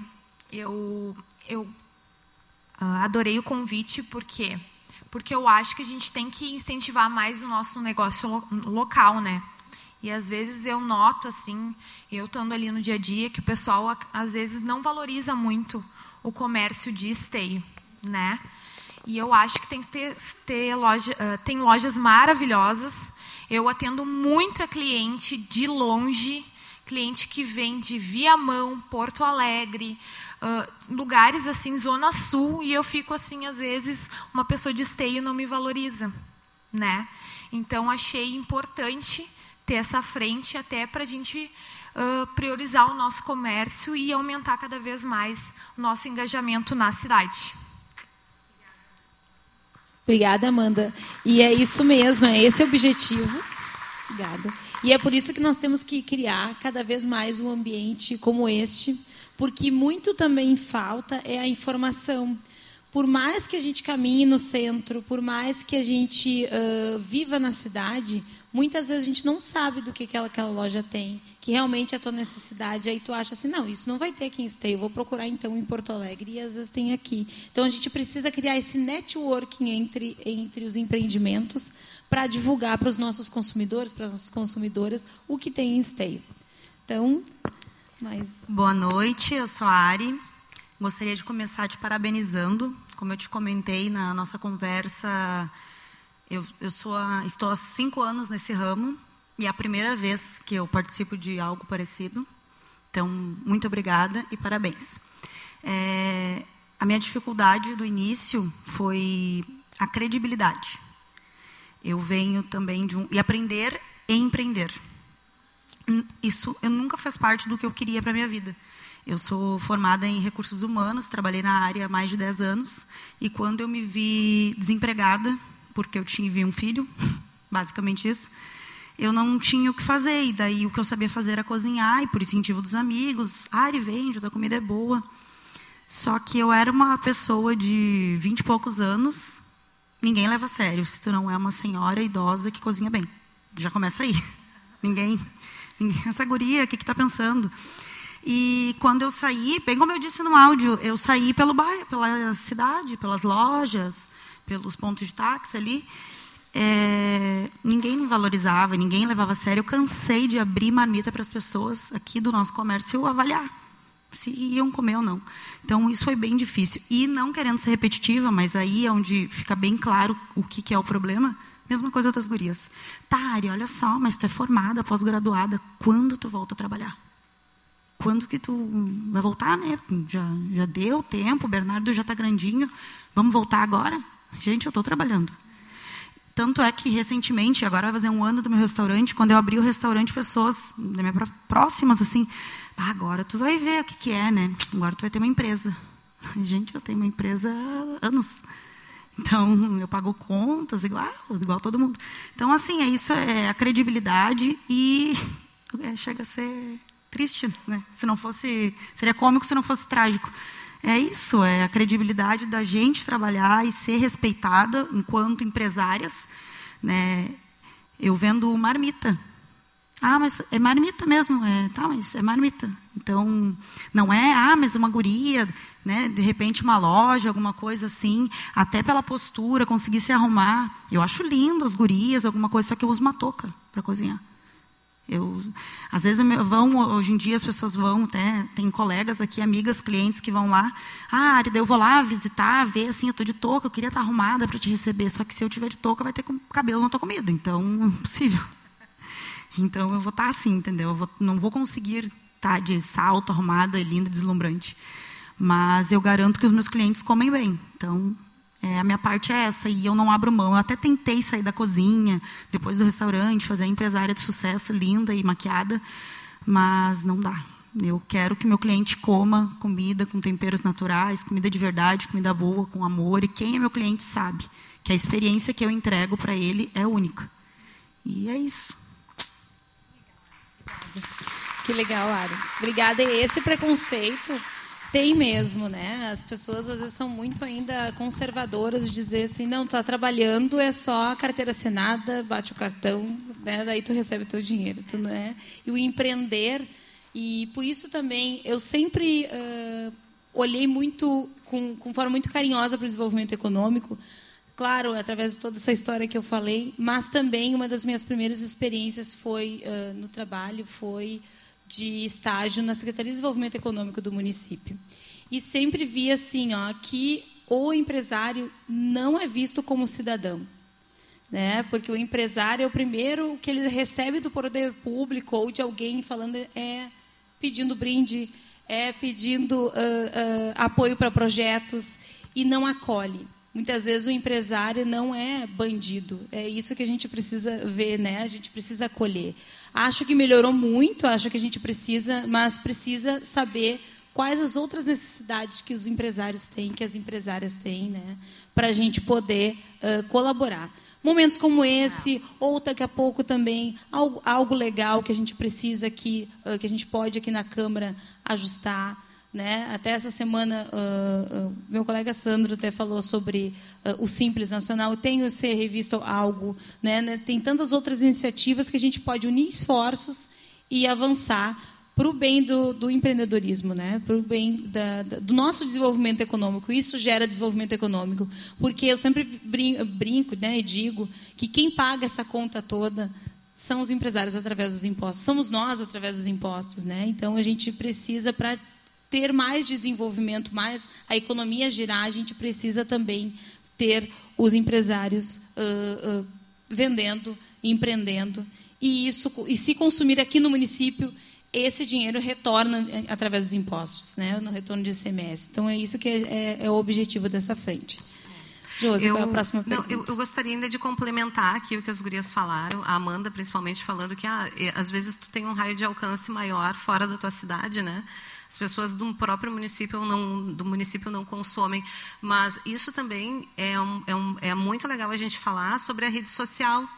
eu, eu uh, adorei o convite, por quê? Porque eu acho que a gente tem que incentivar mais o nosso negócio lo local, né? E às vezes eu noto, assim, eu estando ali no dia a dia, que o pessoal às vezes não valoriza muito o comércio de esteio, né? E eu acho que tem ter, ter loja, uh, tem lojas maravilhosas. Eu atendo muita cliente de longe, cliente que vem de Viamão, Porto Alegre, uh, lugares assim, Zona Sul, e eu fico assim, às vezes, uma pessoa de esteio não me valoriza, né? Então achei importante ter essa frente até para a gente uh, priorizar o nosso comércio e aumentar cada vez mais o nosso engajamento na cidade. Obrigada, Amanda. E é isso mesmo, é esse o objetivo. Obrigada. E é por isso que nós temos que criar cada vez mais um ambiente como este, porque muito também falta é a informação. Por mais que a gente caminhe no centro, por mais que a gente uh, viva na cidade, muitas vezes a gente não sabe do que aquela, aquela loja tem, que realmente é a tua necessidade. Aí tu acha assim, não, isso não vai ter aqui em Esteio, vou procurar então em Porto Alegre. E às vezes tem aqui. Então a gente precisa criar esse networking entre, entre os empreendimentos para divulgar para os nossos consumidores, para as nossas consumidoras, o que tem em Esteio. Então, mais. Boa noite, eu sou a Ari. Gostaria de começar te parabenizando. Como eu te comentei na nossa conversa eu, eu sou a, estou há cinco anos nesse ramo e é a primeira vez que eu participo de algo parecido. Então, muito obrigada e parabéns. É, a minha dificuldade do início foi a credibilidade. Eu venho também de um e aprender e empreender. Isso eu nunca fez parte do que eu queria para minha vida. Eu sou formada em recursos humanos, trabalhei na área há mais de 10 anos e quando eu me vi desempregada, porque eu tive um filho, basicamente isso. Eu não tinha o que fazer, e daí o que eu sabia fazer era cozinhar, e por incentivo dos amigos, Ari, vende, a comida é boa. Só que eu era uma pessoa de vinte e poucos anos, ninguém leva a sério se tu não é uma senhora idosa que cozinha bem. Já começa aí. Ninguém, ninguém essa guria, o que está pensando? E quando eu saí, bem como eu disse no áudio, eu saí pelo bairro, pela cidade, pelas lojas, pelos pontos de táxi ali, é, ninguém me valorizava, ninguém levava a sério. Eu cansei de abrir marmita para as pessoas aqui do nosso comércio avaliar se iam comer ou não. Então, isso foi bem difícil. E não querendo ser repetitiva, mas aí é onde fica bem claro o que, que é o problema. Mesma coisa das gurias. Tari, olha só, mas tu é formada, pós-graduada. Quando tu volta a trabalhar? Quando que tu vai voltar, né? Já, já deu tempo, o Bernardo já está grandinho. Vamos voltar agora? Gente, eu estou trabalhando. Tanto é que, recentemente, agora vai fazer um ano do meu restaurante, quando eu abri o restaurante, pessoas próximas, assim, ah, agora tu vai ver o que, que é, né? Agora tu vai ter uma empresa. Gente, eu tenho uma empresa há anos. Então, eu pago contas igual, igual todo mundo. Então, assim, é isso é a credibilidade e é, chega a ser triste, né? Se não fosse, seria cômico se não fosse trágico é isso, é a credibilidade da gente trabalhar e ser respeitada enquanto empresárias. Né? Eu vendo marmita. Ah, mas é marmita mesmo. É, tá, mas é marmita. Então, não é, ah, mas uma guria, né, de repente uma loja, alguma coisa assim, até pela postura, conseguir se arrumar. Eu acho lindo as gurias, alguma coisa, só que eu uso uma touca para cozinhar. Eu, às vezes vão, hoje em dia as pessoas vão, até, tem colegas aqui, amigas, clientes que vão lá. Ah, Arida, eu vou lá visitar, ver assim, eu estou de touca, eu queria estar arrumada para te receber. Só que se eu tiver de touca, vai ter cabelo na tua comida. Então, é impossível. Então, eu vou estar assim, entendeu? Eu vou, não vou conseguir estar de salto, arrumada, linda, deslumbrante. Mas eu garanto que os meus clientes comem bem. Então, é, a minha parte é essa, e eu não abro mão. Eu até tentei sair da cozinha, depois do restaurante, fazer a empresária de sucesso, linda e maquiada, mas não dá. Eu quero que meu cliente coma comida com temperos naturais, comida de verdade, comida boa, com amor. E quem é meu cliente sabe que a experiência que eu entrego para ele é única. E é isso. Que legal, Ari. Obrigada. E esse preconceito tem mesmo, né? As pessoas às vezes são muito ainda conservadoras de dizer assim, não, tá trabalhando é só a carteira assinada, bate o cartão, né? Daí tu recebe teu dinheiro, tu, né? E o empreender e por isso também eu sempre uh, olhei muito com, com forma muito carinhosa para o desenvolvimento econômico, claro, através de toda essa história que eu falei, mas também uma das minhas primeiras experiências foi uh, no trabalho, foi de estágio na Secretaria de Desenvolvimento Econômico do município. E sempre vi assim, ó, que o empresário não é visto como cidadão. Né? Porque o empresário é o primeiro que ele recebe do poder público ou de alguém falando é pedindo brinde, é pedindo uh, uh, apoio para projetos e não acolhe. Muitas vezes o empresário não é bandido. É isso que a gente precisa ver, né? A gente precisa acolher. Acho que melhorou muito, acho que a gente precisa, mas precisa saber quais as outras necessidades que os empresários têm, que as empresárias têm, né? Para a gente poder uh, colaborar. Momentos como esse, ou daqui a pouco também algo, algo legal que a gente precisa aqui, uh, que a gente pode aqui na Câmara ajustar. Né? Até essa semana, uh, uh, meu colega Sandro até falou sobre uh, o Simples Nacional. Tem que ser revisto algo. Né? né? Tem tantas outras iniciativas que a gente pode unir esforços e avançar para o bem do, do, empreendedorismo, né? para o bem da, da, do nosso desenvolvimento econômico. Isso gera desenvolvimento econômico. Porque eu sempre brinco, brinco né, e digo que quem paga essa conta toda são os empresários através dos impostos. Somos nós através dos impostos. Né? Então, a gente precisa, para ter mais desenvolvimento, mais a economia girar, a gente precisa também ter os empresários uh, uh, vendendo, empreendendo. E, isso, e se consumir aqui no município, esse dinheiro retorna eh, através dos impostos, né, no retorno de ICMS. Então, é isso que é, é, é o objetivo dessa frente. Josi, qual é a próxima pergunta? Não, eu, eu, gostaria ainda de complementar aqui o que as gurias falaram, a Amanda principalmente falando que ah, às vezes tu tem um raio de alcance maior fora da tua cidade, né? As pessoas do próprio município não, do município não consomem. Mas isso também é, um, é, um, é muito legal a gente falar sobre a rede social.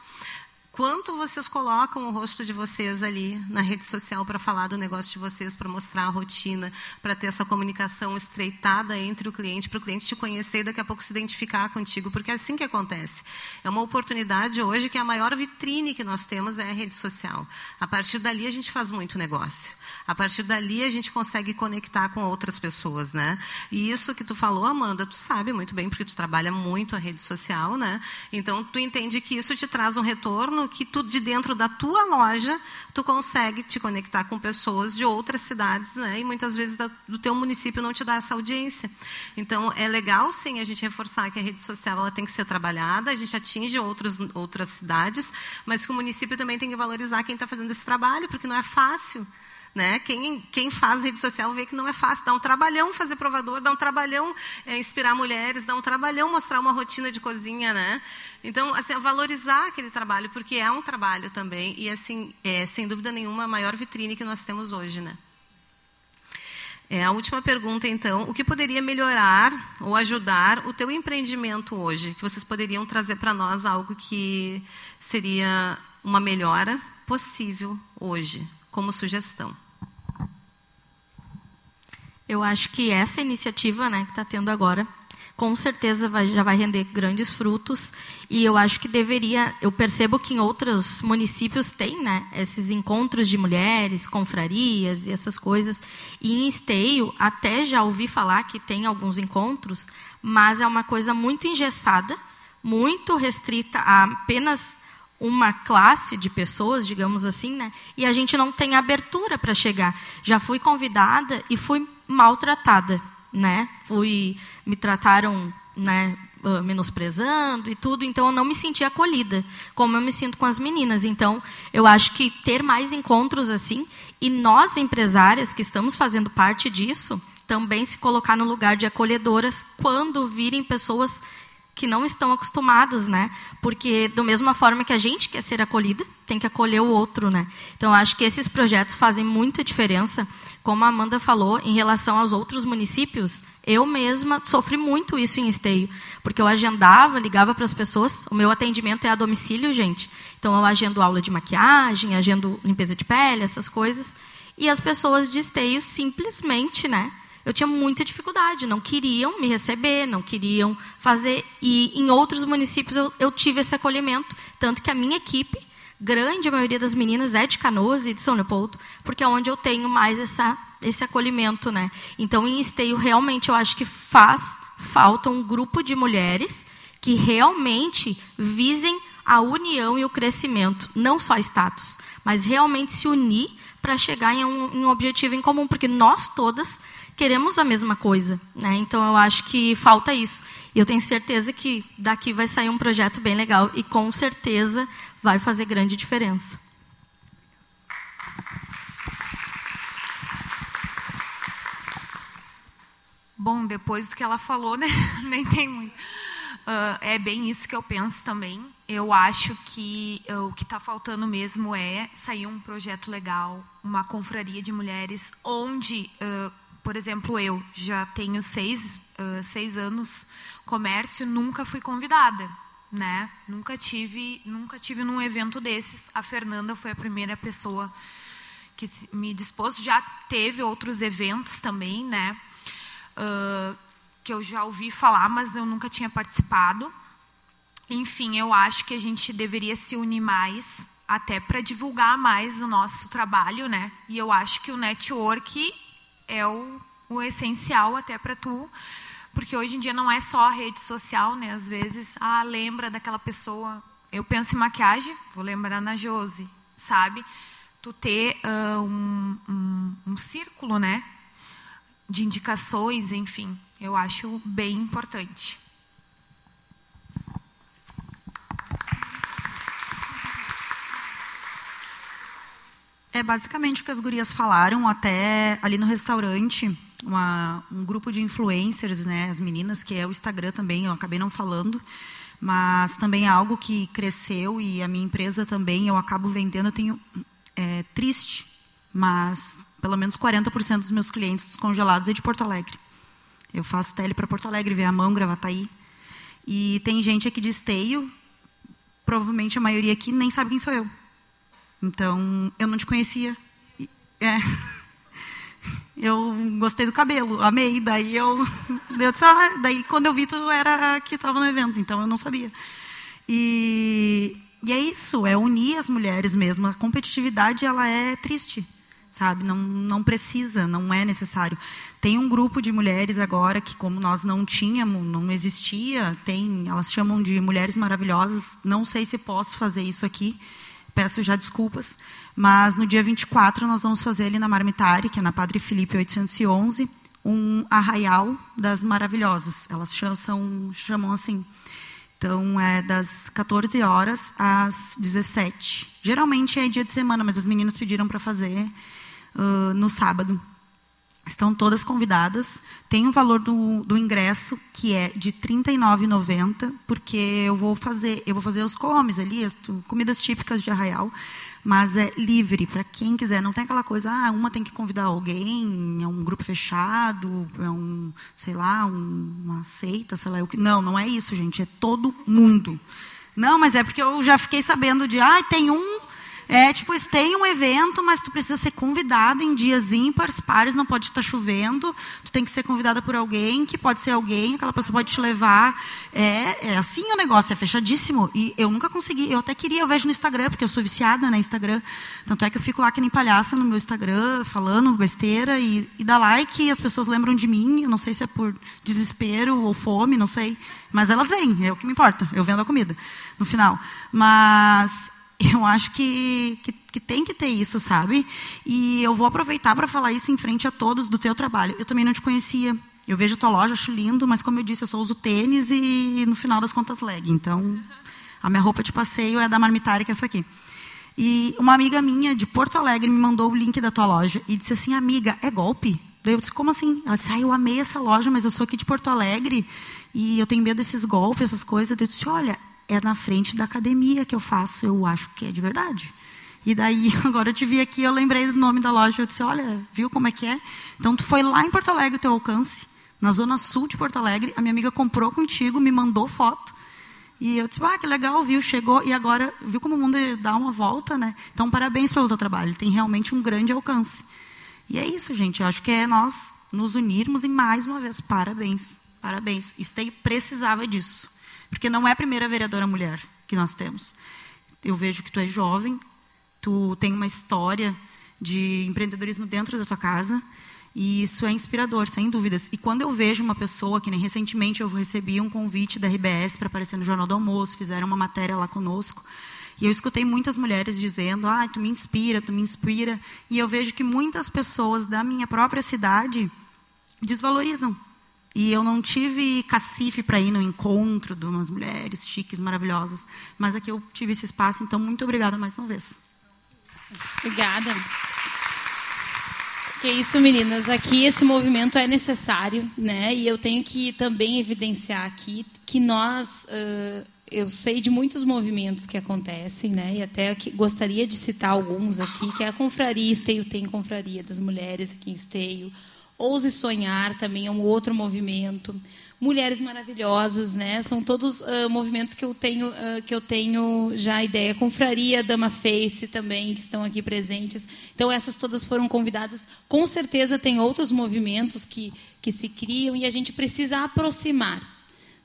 Quanto vocês colocam o rosto de vocês ali na rede social para falar do negócio de vocês, para mostrar a rotina, para ter essa comunicação estreitada entre o cliente, para o cliente te conhecer e daqui a pouco se identificar contigo, porque é assim que acontece. É uma oportunidade hoje que a maior vitrine que nós temos é a rede social. A partir dali a gente faz muito negócio. A partir dali a gente consegue conectar com outras pessoas, né? E isso que tu falou, Amanda, tu sabe muito bem porque tu trabalha muito a rede social, né? Então tu entende que isso te traz um retorno que tu de dentro da tua loja tu consegue te conectar com pessoas de outras cidades, né? E muitas vezes do teu município não te dá essa audiência. Então é legal sim a gente reforçar que a rede social ela tem que ser trabalhada, a gente atinge outros, outras cidades, mas que o município também tem que valorizar quem está fazendo esse trabalho, porque não é fácil. Né? Quem, quem faz rede social vê que não é fácil. Dá um trabalhão fazer provador, dá um trabalhão é, inspirar mulheres, dá um trabalhão mostrar uma rotina de cozinha. Né? Então, assim, valorizar aquele trabalho, porque é um trabalho também. E, assim, é, sem dúvida nenhuma, a maior vitrine que nós temos hoje. Né? É, a última pergunta, então, o que poderia melhorar ou ajudar o teu empreendimento hoje? Que vocês poderiam trazer para nós algo que seria uma melhora possível hoje, como sugestão. Eu acho que essa iniciativa né, que está tendo agora, com certeza vai, já vai render grandes frutos. E eu acho que deveria. Eu percebo que em outros municípios tem né, esses encontros de mulheres, confrarias e essas coisas. E em Esteio, até já ouvi falar que tem alguns encontros, mas é uma coisa muito engessada, muito restrita a apenas uma classe de pessoas, digamos assim, né? E a gente não tem abertura para chegar. Já fui convidada e fui maltratada, né? Fui me trataram, né, ah, menosprezando e tudo, então eu não me senti acolhida, como eu me sinto com as meninas. Então, eu acho que ter mais encontros assim e nós empresárias que estamos fazendo parte disso, também se colocar no lugar de acolhedoras quando virem pessoas que não estão acostumados, né? Porque da mesma forma que a gente quer ser acolhida, tem que acolher o outro, né? Então acho que esses projetos fazem muita diferença, como a Amanda falou, em relação aos outros municípios. Eu mesma sofri muito isso em Esteio, porque eu agendava, ligava para as pessoas. O meu atendimento é a domicílio, gente. Então eu agendo aula de maquiagem, agendo limpeza de pele, essas coisas. E as pessoas de Esteio simplesmente, né? Eu tinha muita dificuldade, não queriam me receber, não queriam fazer. E em outros municípios eu, eu tive esse acolhimento, tanto que a minha equipe, grande maioria das meninas é de Canoas e de São Leopoldo, porque é onde eu tenho mais essa, esse acolhimento, né? Então, em Esteio, realmente eu acho que faz falta um grupo de mulheres que realmente visem a união e o crescimento, não só status, mas realmente se unir para chegar em um, em um, objetivo em comum, porque nós todas queremos a mesma coisa. Né? Então, eu acho que falta isso. E eu tenho certeza que daqui vai sair um projeto bem legal e, com certeza, vai fazer grande diferença. Bom, depois do que ela falou, né? nem tem muito. Uh, é bem isso que eu penso também. Eu acho que uh, o que está faltando mesmo é sair um projeto legal, uma confraria de mulheres, onde, uh, por exemplo, eu já tenho seis, seis anos comércio, nunca fui convidada, né? Nunca tive, nunca tive num evento desses. A Fernanda foi a primeira pessoa que me dispôs. Já teve outros eventos também, né? uh, que eu já ouvi falar, mas eu nunca tinha participado. Enfim, eu acho que a gente deveria se unir mais, até para divulgar mais o nosso trabalho, né? E eu acho que o network é o, o essencial até para tu, porque hoje em dia não é só a rede social, né? Às vezes, ah, lembra daquela pessoa. Eu penso em maquiagem, vou lembrar na Josi, sabe? Tu ter uh, um, um, um círculo, né? de indicações, enfim, eu acho bem importante. É basicamente o que as gurias falaram, até ali no restaurante, uma, um grupo de influencers, né, as meninas, que é o Instagram também, eu acabei não falando, mas também é algo que cresceu e a minha empresa também, eu acabo vendendo, eu tenho, é, triste, mas pelo menos 40% dos meus clientes dos congelados é de Porto Alegre. Eu faço tele para Porto Alegre, Viamão, Gravataí. E tem gente aqui de Esteio, provavelmente a maioria aqui nem sabe quem sou eu. Então, eu não te conhecia. É. Eu gostei do cabelo, amei. Daí eu, eu disse, ah, daí quando eu vi tu era que estava no evento, então eu não sabia. E, e é isso, é unir as mulheres mesmo. A competitividade ela é triste sabe? Não, não precisa, não é necessário. Tem um grupo de mulheres agora que, como nós não tínhamos, não existia, tem, elas chamam de mulheres maravilhosas. Não sei se posso fazer isso aqui, peço já desculpas, mas no dia 24 nós vamos fazer ali na Marmitari, que é na Padre Felipe 811, um arraial das maravilhosas. Elas são, chamam assim. Então, é das 14 horas às 17. Geralmente é dia de semana, mas as meninas pediram para fazer uh, no sábado. Estão todas convidadas. Tem o valor do, do ingresso que é de R$ 39,90, porque eu vou fazer, eu vou fazer os comes ali, as comidas típicas de Arraial, mas é livre para quem quiser. Não tem aquela coisa, ah, uma tem que convidar alguém, é um grupo fechado, é um, sei lá, um, uma seita, sei lá. Não, não é isso, gente. É todo mundo. Não, mas é porque eu já fiquei sabendo de, ah, tem um é, tipo, tem um evento, mas tu precisa ser convidada em dias ímpares, pares, não pode estar chovendo, tu tem que ser convidada por alguém, que pode ser alguém, aquela pessoa pode te levar. É, é assim o negócio, é fechadíssimo. E eu nunca consegui, eu até queria, eu vejo no Instagram, porque eu sou viciada no Instagram. Tanto é que eu fico lá que nem palhaça no meu Instagram, falando besteira, e, e dá like, e as pessoas lembram de mim, eu não sei se é por desespero ou fome, não sei. Mas elas vêm, é o que me importa, eu vendo a comida no final. Mas eu acho que, que, que, tem que ter isso, sabe? E eu vou aproveitar para falar isso em frente a todos do teu trabalho. Eu também não te conhecia. Eu vejo a tua loja, acho lindo, mas como eu disse, eu só uso tênis e, no final das contas, leg. Então, a minha roupa de passeio é da Marmitari, que é essa aqui. E uma amiga minha de Porto Alegre me mandou o link da tua loja e disse assim, amiga, é golpe? Daí eu disse, como assim? Ela disse, ah, eu amei essa loja, mas eu sou aqui de Porto Alegre e eu tenho medo desses golpes, essas coisas. Eu disse, olha, é na frente da academia que eu faço, eu acho que é de verdade. E daí, agora eu te vi aqui, eu lembrei do nome da loja, eu disse, olha, viu como é que é? Então, tu foi lá em Porto Alegre, o teu alcance, na zona sul de Porto Alegre, a minha amiga comprou contigo, me mandou foto, e eu disse, ah, que legal, viu, chegou, e agora, viu como o mundo dá uma volta, né? Então, parabéns pelo teu trabalho, tem realmente um grande alcance. E é isso, gente, eu acho que é nós nos unirmos, e mais uma vez, parabéns, parabéns. Estei precisava disso. Porque não é a primeira vereadora mulher que nós temos. Eu vejo que tu é jovem, tu tem uma história de empreendedorismo dentro da tua casa, e isso é inspirador, sem dúvidas. E quando eu vejo uma pessoa, que nem recentemente eu recebi um convite da RBS para aparecer no Jornal do Almoço, fizeram uma matéria lá conosco, E eu escutei muitas mulheres dizendo: "Ah, tu me inspira, tu me inspira". E eu vejo que muitas pessoas da minha própria cidade desvalorizam. E eu não tive cacife para ir no encontro de umas mulheres chiques, maravilhosas. Mas aqui eu tive esse espaço, então muito obrigada mais uma vez. Obrigada. Que isso, meninas. Aqui esse movimento é necessário, né? E eu tenho que também evidenciar aqui que nós, uh, eu sei de muitos movimentos que acontecem, né? E até gostaria de citar alguns aqui, que é a confraria Esteio tem confraria das mulheres aqui em Esteio Ouse Sonhar também é um outro movimento. Mulheres Maravilhosas, né? São todos uh, movimentos que eu tenho uh, que eu tenho já ideia. Confraria Dama Face também que estão aqui presentes. Então essas todas foram convidadas. Com certeza tem outros movimentos que que se criam e a gente precisa aproximar,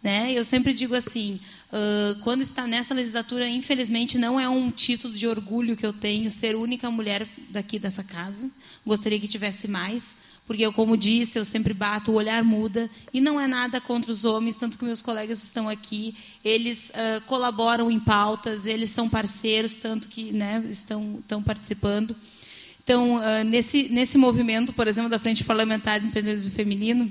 né? Eu sempre digo assim, uh, quando está nessa legislatura, infelizmente não é um título de orgulho que eu tenho ser única mulher daqui dessa casa. Gostaria que tivesse mais porque eu, como disse, eu sempre bato, o olhar muda, e não é nada contra os homens, tanto que meus colegas estão aqui, eles uh, colaboram em pautas, eles são parceiros, tanto que né, estão, estão participando. Então, uh, nesse, nesse movimento, por exemplo, da Frente Parlamentar de Empreendedorismo Feminino,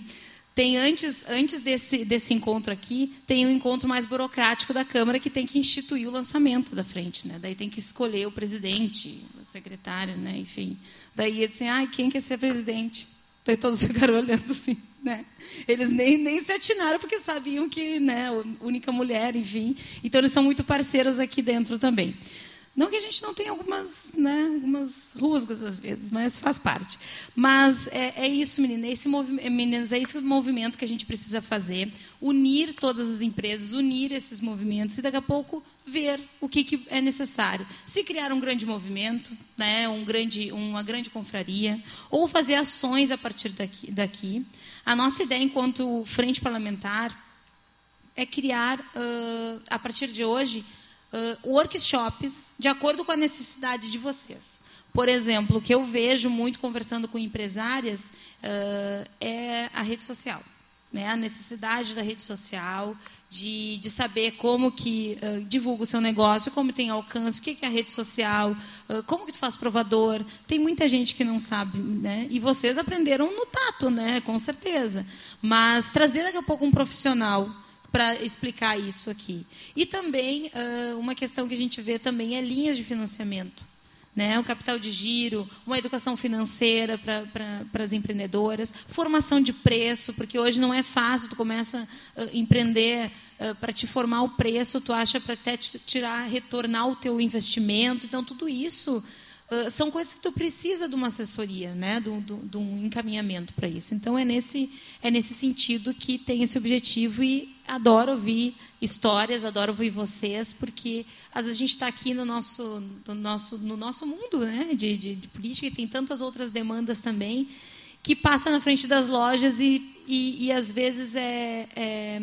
tem antes, antes desse, desse encontro aqui, tem um encontro mais burocrático da Câmara que tem que instituir o lançamento da frente, né? Daí tem que escolher o presidente, o secretário, né? Enfim. Daí assim, ai, quem quer ser presidente? Daí todos ficaram olhando assim, né? Eles nem, nem se atinaram porque sabiam que, né, única mulher, enfim. Então eles são muito parceiros aqui dentro também. Não que a gente não tenha algumas, né, algumas rusgas às vezes, mas faz parte. Mas é, é isso, menina, esse meninas, é esse movimento que a gente precisa fazer, unir todas as empresas, unir esses movimentos e daqui a pouco ver o que, que é necessário. Se criar um grande movimento, né, um grande, uma grande confraria, ou fazer ações a partir daqui, daqui. A nossa ideia enquanto frente parlamentar é criar, uh, a partir de hoje, uh, workshops de acordo com a necessidade de vocês. Por exemplo, o que eu vejo muito conversando com empresárias uh, é a rede social. Né? A necessidade da rede social, de, de saber como que uh, divulga o seu negócio, como tem alcance, o que é a rede social, uh, como que tu faz provador. Tem muita gente que não sabe, né? E vocês aprenderam no tato, né? Com certeza. Mas trazer daqui a pouco um profissional para explicar isso aqui. E também, uma questão que a gente vê também é linhas de financiamento. Né? O capital de giro, uma educação financeira para as empreendedoras, formação de preço, porque hoje não é fácil, tu começa a empreender para te formar o preço, tu acha para até tirar, retornar o teu investimento. Então, tudo isso são coisas que tu precisa de uma assessoria, né, de, de, de um encaminhamento para isso. Então é nesse é nesse sentido que tem esse objetivo e adoro ouvir histórias, adoro ouvir vocês, porque às vezes a gente está aqui no nosso no nosso no nosso mundo, né, de, de, de, política e tem tantas outras demandas também que passa na frente das lojas e e, e às vezes é, é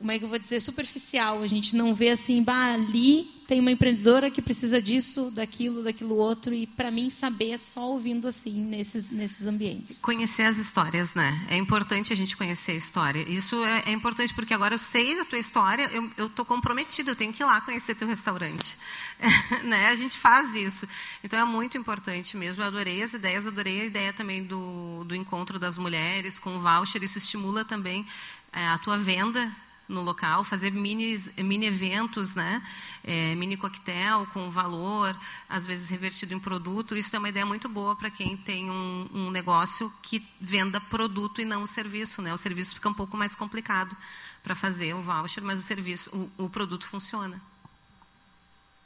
como é que eu vou dizer, superficial. A gente não vê assim, bah, ali tem uma empreendedora que precisa disso, daquilo, daquilo outro. E para mim saber é só ouvindo assim nesses nesses ambientes. Conhecer as histórias, né? É importante a gente conhecer a história. Isso é, é importante porque agora eu sei a tua história, eu eu tô comprometido, eu tenho que ir lá conhecer teu restaurante, né? A gente faz isso. Então é muito importante mesmo. Eu adorei as ideias, adorei a ideia também do do encontro das mulheres com o voucher. Isso estimula também é, a tua venda no local, fazer mini, mini eventos, né? É, mini coquetel com valor, às vezes revertido em produto. Isso é uma ideia muito boa para quem tem um, um, negócio que venda produto e não o serviço. Né? O serviço fica um pouco mais complicado para fazer o voucher, mas o serviço, o, o produto funciona.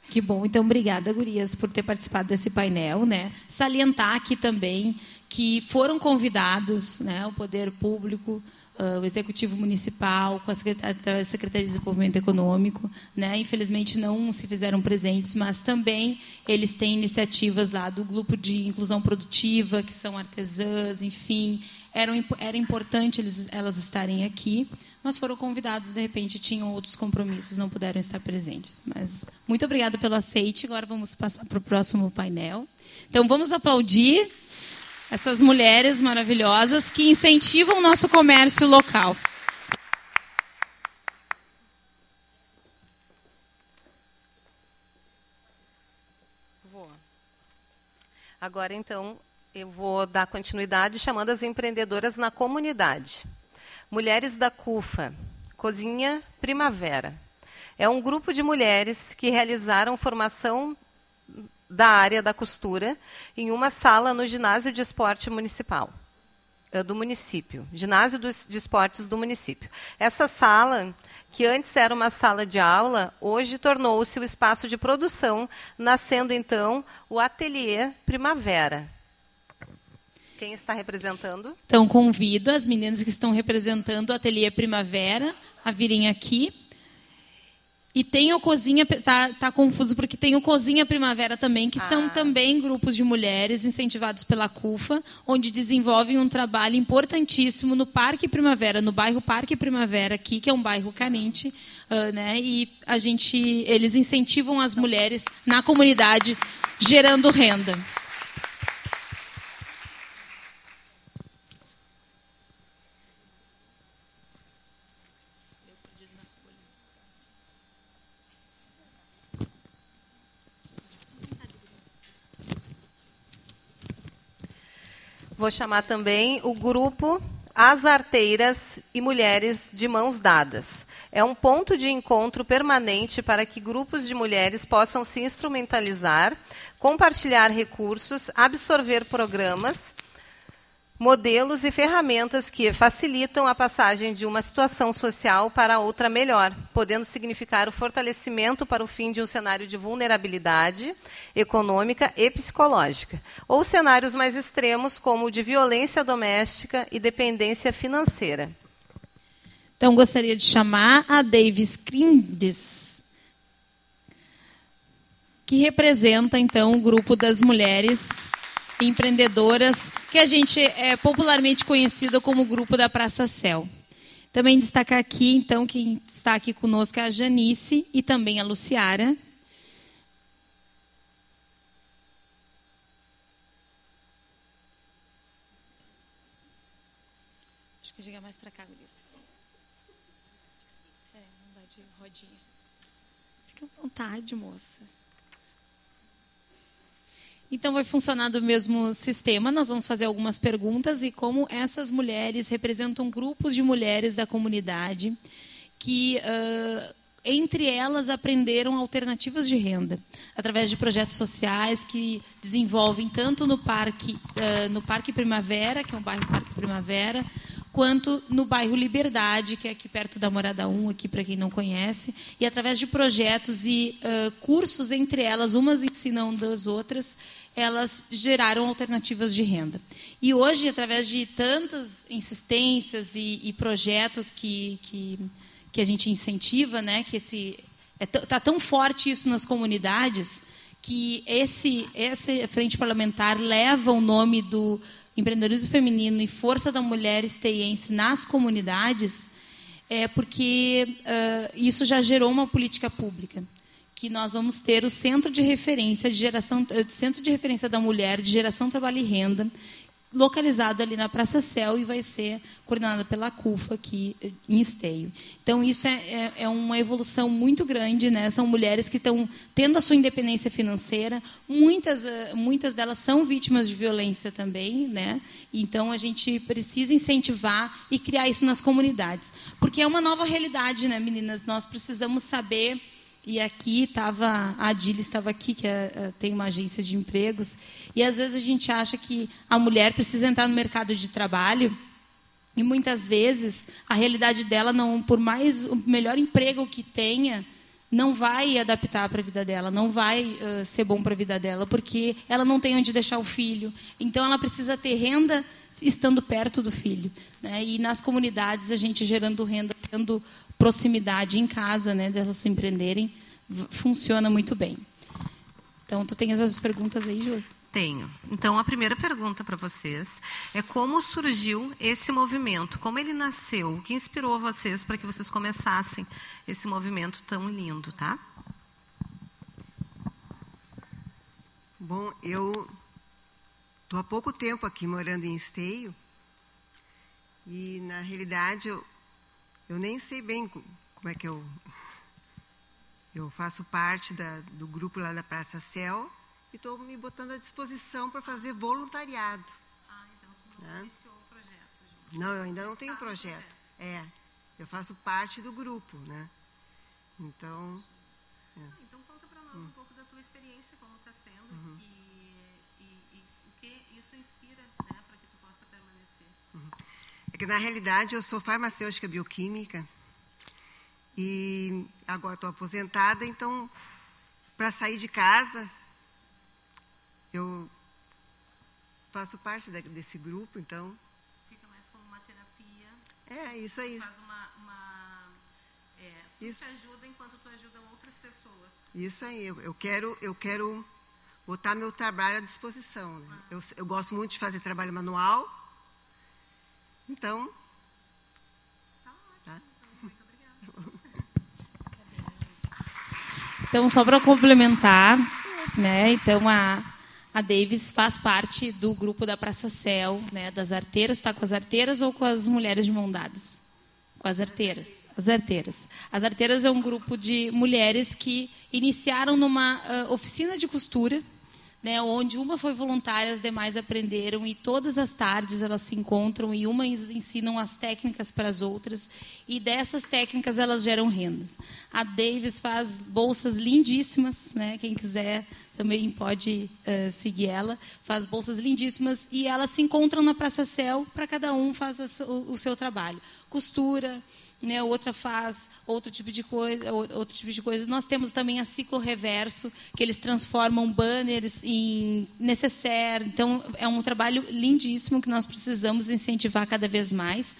Que bom, então obrigada, Gurias, por ter participado desse painel, né? Salientar aqui também que foram convidados, né, o poder público, uh, o Executivo Municipal, com a Secretaria, a Secretaria de Desenvolvimento Econômico. Né? Infelizmente, não se fizeram presentes, mas também eles têm iniciativas lá do Grupo de Inclusão Produtiva, que são artesãs, enfim. Era, era importante eles, elas estarem aqui, mas foram convidados, de repente tinham outros compromissos, não puderam estar presentes. Mas muito obrigada pelo aceite. Agora vamos passar para o próximo painel. Então, vamos aplaudir essas mulheres maravilhosas que incentivam o nosso comércio local. Agora, então, eu vou dar continuidade chamando as empreendedoras na comunidade. Mulheres da CUFA, Cozinha Primavera. É um grupo de mulheres que realizaram formação da área da costura em uma sala no ginásio de esporte municipal eh, do município, ginásio de esportes do município. Essa sala, que antes era uma sala de aula, hoje tornou-se o espaço de produção, nascendo então o Ateliê Primavera. Quem está representando? Então convido as meninas que estão representando o Ateliê Primavera a virem aqui e tem o Cozinha, tá, tá confuso porque tem o Cozinha Primavera também, que ah. são também grupos de mulheres incentivados pela CUFA, onde desenvolvem um trabalho importantíssimo no Parque Primavera, no bairro Parque Primavera aqui, que é um bairro carente, uh, né? E a gente, eles incentivam as mulheres na comunidade, gerando renda. Vou chamar também o grupo As Arteiras e Mulheres de Mãos Dadas. É um ponto de encontro permanente para que grupos de mulheres possam se instrumentalizar, compartilhar recursos, absorver programas modelos e ferramentas que facilitam a passagem de uma situação social para outra melhor, podendo significar o fortalecimento para o fim de um cenário de vulnerabilidade econômica e psicológica, ou cenários mais extremos, como o de violência doméstica e dependência financeira. Então, gostaria de chamar a Davis Crindes, que representa, então, o grupo das mulheres empreendedoras, que a gente é popularmente conhecida como grupo da Praça Céu. Também destacar aqui, então, quem está aqui conosco é a Janice e também a Luciara. Acho que chega mais para cá, Gurias. É, não dá de rodinha. Fica à vontade, moça. Então, vai funcionar do mesmo sistema. Nós vamos fazer algumas perguntas e como essas mulheres representam grupos de mulheres da comunidade que, uh, entre elas, aprenderam alternativas de renda através de projetos sociais que desenvolvem tanto no Parque, uh, no Parque Primavera, que é um bairro Parque Primavera, quanto no bairro Liberdade, que é aqui perto da Morada 1, aqui para quem não conhece, e através de projetos e uh, cursos entre elas, umas ensinam das outras, elas geraram alternativas de renda. E hoje, através de tantas insistências e, e projetos que, que, que, a gente incentiva, né, que está é tá tão forte isso nas comunidades que esse essa frente parlamentar leva o nome do empreendedorismo feminino e força da mulher esteiense nas comunidades, é porque uh, isso já gerou uma política pública que nós vamos ter o centro de referência de geração, centro de referência da mulher de geração trabalho e renda, localizado ali na Praça Céu e vai ser coordenada pela CUFA aqui em Esteio. Então, isso é, é, é, uma evolução muito grande. Né? São mulheres que estão tendo a sua independência financeira. Muitas, eh, muitas delas são vítimas de violência também. Né? Então, a gente precisa incentivar e criar isso nas comunidades. Porque é uma nova realidade, né, meninas? Nós precisamos saber e aqui estava, a Adília estava aqui, que é, é, tem uma agência de empregos, e às vezes a gente acha que a mulher precisa entrar no mercado de trabalho, e muitas vezes a realidade dela, não, por mais o melhor emprego que tenha, não vai adaptar para a vida dela, não vai uh, ser bom para a vida dela, porque ela não tem onde deixar o filho. Então ela precisa ter renda estando perto do filho. Né? E nas comunidades, a gente gerando renda, tendo proximidade em casa, né, delas se empreenderem, funciona muito bem. Então, tu tem essas perguntas aí, Josi? Tenho. Então, a primeira pergunta para vocês é como surgiu esse movimento? Como ele nasceu? O que inspirou vocês para que vocês começassem esse movimento tão lindo, tá? Bom, eu estou há pouco tempo aqui morando em Esteio e, na realidade, eu, eu nem sei bem como é que eu. Eu faço parte da, do grupo lá da Praça Céu e estou me botando à disposição para fazer voluntariado. Ah, então tu não né? iniciou o projeto. Gente. Não, eu ainda não tenho projeto. projeto. É, eu faço parte do grupo, né? Então. É. Ah, então conta para nós hum. um pouco da tua experiência, como está sendo uhum. e, e, e, o que isso inspira, né, para que tu possa permanecer. Uhum. É que na realidade eu sou farmacêutica bioquímica e agora estou aposentada, então para sair de casa eu faço parte desse grupo, então. Fica mais como uma terapia. É, isso aí. Faz uma. uma é, isso. te ajuda enquanto tu ajuda outras pessoas. Isso aí. Eu, eu quero, eu quero botar meu trabalho à disposição. Né? Ah. Eu, eu gosto muito de fazer trabalho manual. Então. Tá? Então, muito obrigada. então, só para complementar, né? Então, a a Davis faz parte do grupo da Praça Céu, né, das arteiras. Está com as arteiras ou com as mulheres de mão dadas? Com as arteiras. As arteiras. As arteiras é um grupo de mulheres que iniciaram numa uh, oficina de costura, né, onde uma foi voluntária, as demais aprenderam e todas as tardes elas se encontram e umas ensinam as técnicas para as outras e dessas técnicas elas geram rendas. A Davis faz bolsas lindíssimas, né, quem quiser também pode uh, seguir ela. Faz bolsas lindíssimas e elas se encontram na Praça Céu para cada um faz o, o, seu trabalho. Costura, né, outra faz outro tipo de coisa, outro tipo de coisa. Nós temos também a ciclo reverso, que eles transformam banners em necessaire. Então é um trabalho lindíssimo que nós precisamos incentivar cada vez mais.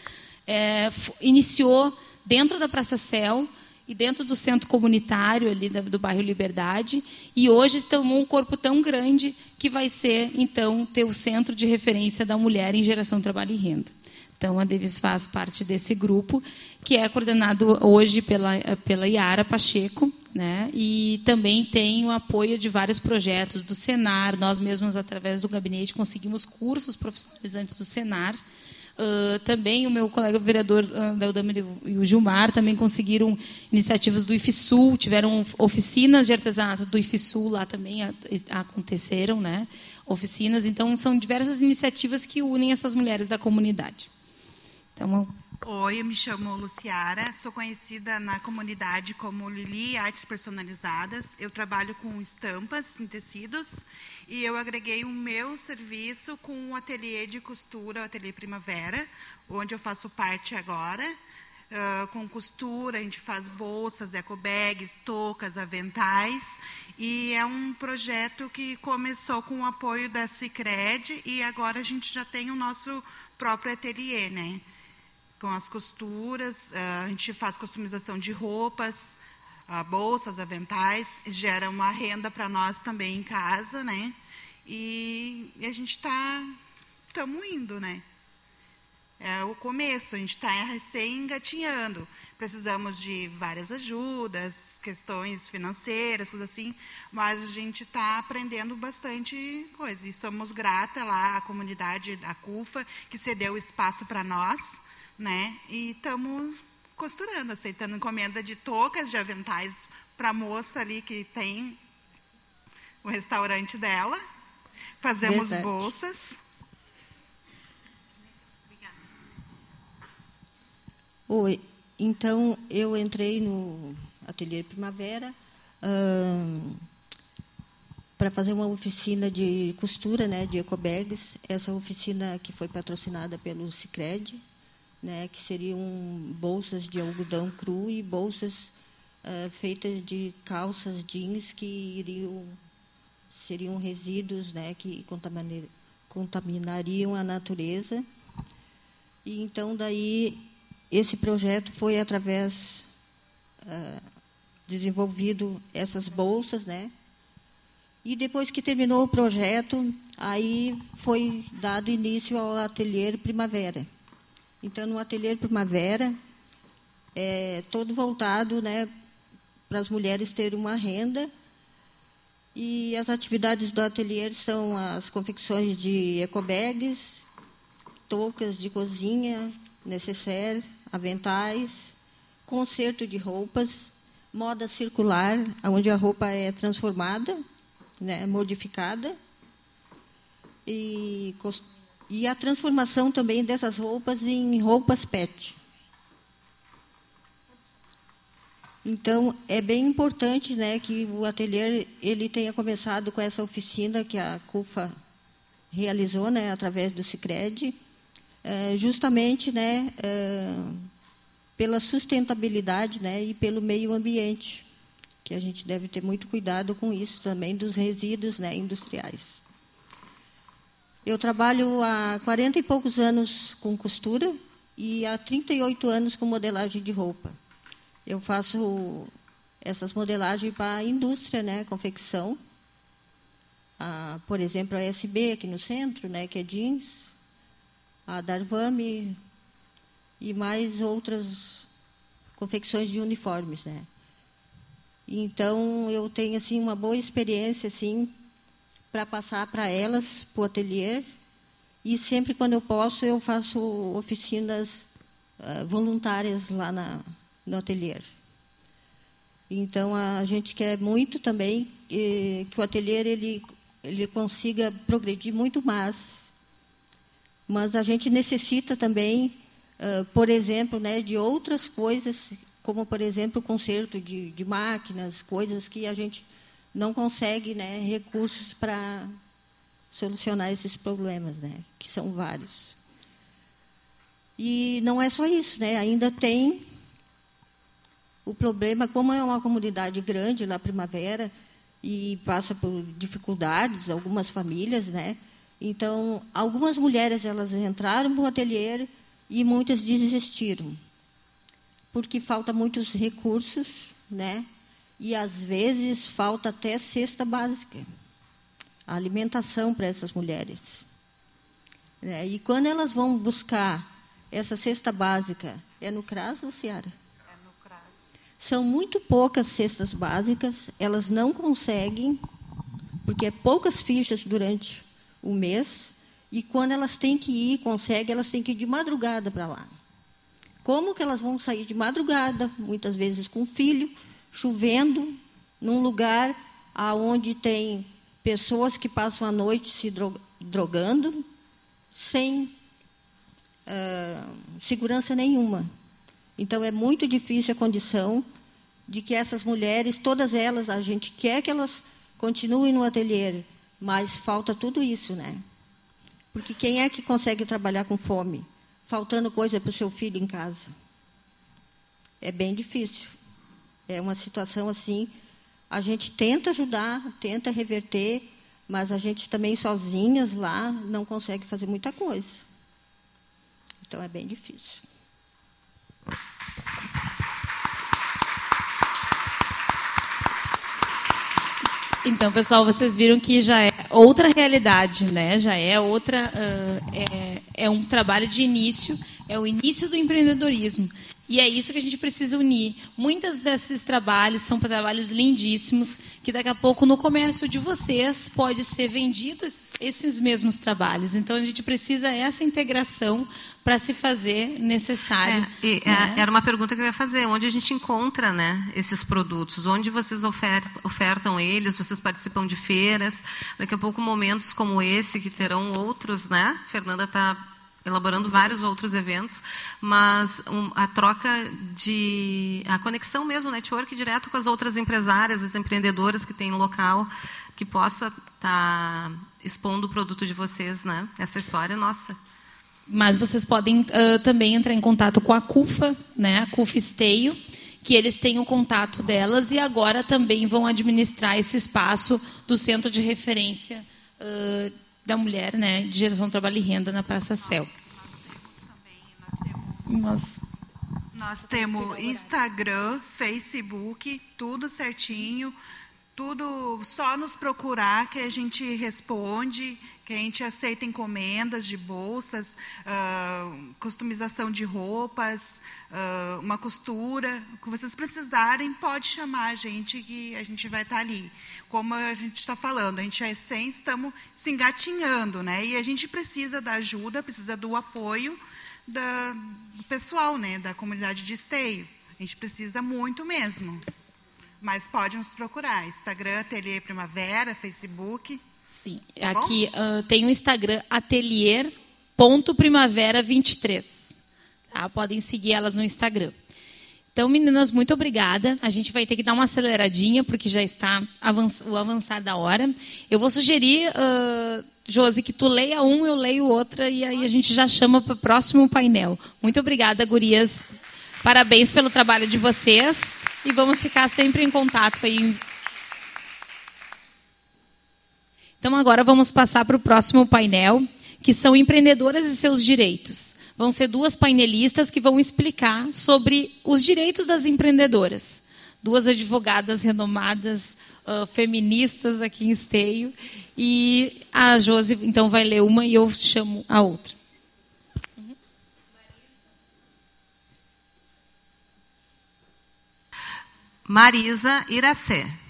É, iniciou dentro da Praça Céu e dentro do centro comunitário ali do bairro Liberdade, e hoje tomou um corpo tão grande que vai ser, então, ter o centro de referência da mulher em geração de trabalho e renda. Então, a Davis faz parte desse grupo, que é coordenado hoje pela, pela Iara Pacheco, né? e também tem o apoio de vários projetos do Senar. Nós mesmos, através do gabinete, conseguimos cursos profissionalizantes do Senar, Uh, também o meu colega vereador uh, da e o Gilmar também conseguiram iniciativas do IFSUL, tiveram oficinas de artesanato do IFSUL lá também a, a, aconteceram, né? Oficinas, então são diversas iniciativas que unem essas mulheres da comunidade. Então, Oi, eu me chamo Luciara, sou conhecida na comunidade como Lili Artes Personalizadas. Eu trabalho com estampas em tecidos e eu agreguei o meu serviço com o ateliê de costura, o ateliê Primavera, onde eu faço parte agora. Uh, com costura, a gente faz bolsas, ecobags, toucas, aventais. E é um projeto que começou com o apoio da Cicred e agora a gente já tem o nosso próprio ateliê, né? Com as costuras, eh, a gente faz customização de roupas, ah, bolsas, aventais, gera uma renda para nós também em casa, né? E, a gente está, estamos indo, né? É o começo, a gente está recém engatinhando. Precisamos de várias ajudas, questões financeiras, coisas assim, mas a gente está aprendendo bastante coisa. E somos grata lá à comunidade da CUFA, que cedeu espaço para nós, né? E estamos costurando, aceitando encomenda de toucas, de aventais para a moça ali que tem o restaurante dela. Fazemos Verdade. bolsas. Oi, então eu entrei no Ateliê Primavera para fazer uma oficina de costura, né, de ecobags. Essa oficina que foi patrocinada pelo Cicred, né, que seriam bolsas de algodão cru e bolsas uh, feitas de calças jeans que iriam seriam resíduos né, que contaminariam a natureza. E então daí esse projeto foi através uh, desenvolvido essas bolsas, né? E depois que terminou o projeto, aí foi dado início ao ateliê Primavera. Então, no Ateliê Primavera, é todo voltado né, para as mulheres terem uma renda. E as atividades do ateliê são as confecções de ecobags, toucas de cozinha, necessaire, aventais, conserto de roupas, moda circular, onde a roupa é transformada né, modificada e, e a transformação também dessas roupas em roupas PET. Então, é bem importante né, que o ateliê ele tenha começado com essa oficina que a CUFA realizou né, através do Cicred, é, justamente né, é, pela sustentabilidade né, e pelo meio ambiente, que a gente deve ter muito cuidado com isso também, dos resíduos né, industriais. Eu trabalho há 40 e poucos anos com costura e há 38 anos com modelagem de roupa. Eu faço essas modelagens para a indústria, né, confecção. Ah, por exemplo, a SB aqui no centro, né, que é jeans, a Darvame e mais outras confecções de uniformes, né. Então eu tenho assim uma boa experiência assim para passar para elas para o ateliê e sempre quando eu posso eu faço oficinas uh, voluntárias lá na, no ateliê. Então a gente quer muito também eh, que o ateliê ele ele consiga progredir muito mais, mas a gente necessita também, uh, por exemplo, né, de outras coisas como, por exemplo, o conserto de, de máquinas, coisas que a gente não consegue né, recursos para solucionar esses problemas, né, que são vários. E não é só isso, né, ainda tem o problema, como é uma comunidade grande lá Primavera e passa por dificuldades, algumas famílias, né? Então, algumas mulheres elas entraram no ateliê e muitas desistiram porque falta muitos recursos, né? E às vezes falta até cesta básica, a alimentação para essas mulheres. É, e quando elas vão buscar essa cesta básica, é no CRAS ou Ciara? É no CRAS. São muito poucas cestas básicas, elas não conseguem, porque é poucas fichas durante o mês, e quando elas têm que ir, conseguem, elas têm que ir de madrugada para lá. Como que elas vão sair de madrugada, muitas vezes com filho, chovendo, num lugar aonde tem pessoas que passam a noite se drogando, sem uh, segurança nenhuma. Então é muito difícil a condição de que essas mulheres, todas elas, a gente quer que elas continuem no ateliê, mas falta tudo isso, né? Porque quem é que consegue trabalhar com fome? faltando coisa para o seu filho em casa. É bem difícil. É uma situação assim. A gente tenta ajudar, tenta reverter, mas a gente também sozinhas lá não consegue fazer muita coisa. Então é bem difícil. Então, pessoal, vocês viram que já é outra realidade, né? Já é outra, uh, é, é um trabalho de início, é o início do empreendedorismo. E é isso que a gente precisa unir. Muitos desses trabalhos são trabalhos lindíssimos, que daqui a pouco no comércio de vocês pode ser vendido esses, esses mesmos trabalhos. Então a gente precisa essa integração para se fazer necessário. É, e, né? Era uma pergunta que eu ia fazer. Onde a gente encontra né, esses produtos? Onde vocês ofertam, ofertam eles? Vocês participam de feiras? Daqui a pouco momentos como esse, que terão outros, né? Fernanda está elaborando vários outros eventos, mas um, a troca de a conexão mesmo, network direto com as outras empresárias, as empreendedoras que no local, que possa estar tá expondo o produto de vocês, né? Essa história é nossa. Mas vocês podem uh, também entrar em contato com a CUFA, né? A CUFA Esteio, que eles têm o contato delas e agora também vão administrar esse espaço do centro de referência uh, da mulher, né, de geração de trabalho e renda na Praça Céu. Nós, nós temos Instagram, Facebook, tudo certinho, tudo só nos procurar que a gente responde, que a gente aceita encomendas de bolsas, uh, customização de roupas, uh, uma costura, o que vocês precisarem, pode chamar a gente que a gente vai estar ali. Como a gente está falando, a gente é sem, estamos se engatinhando, né? E a gente precisa da ajuda, precisa do apoio da, do pessoal, né? Da comunidade de esteio. A gente precisa muito mesmo. Mas pode nos procurar. Instagram, Ateliê Primavera, Facebook. Sim. Tá Aqui uh, tem o Instagram atelier.primavera23. Tá? Podem seguir elas no Instagram. Então, meninas, muito obrigada. A gente vai ter que dar uma aceleradinha, porque já está avanç o avançar da hora. Eu vou sugerir, uh, Josi, que tu leia um, eu leio outra, e aí a gente já chama para o próximo painel. Muito obrigada, gurias. Parabéns pelo trabalho de vocês. E vamos ficar sempre em contato aí. Então, agora vamos passar para o próximo painel, que são empreendedoras e seus direitos. Vão ser duas painelistas que vão explicar sobre os direitos das empreendedoras. Duas advogadas renomadas, uh, feministas aqui em Esteio. E a Josi, então, vai ler uma e eu chamo a outra. Marisa Iracé.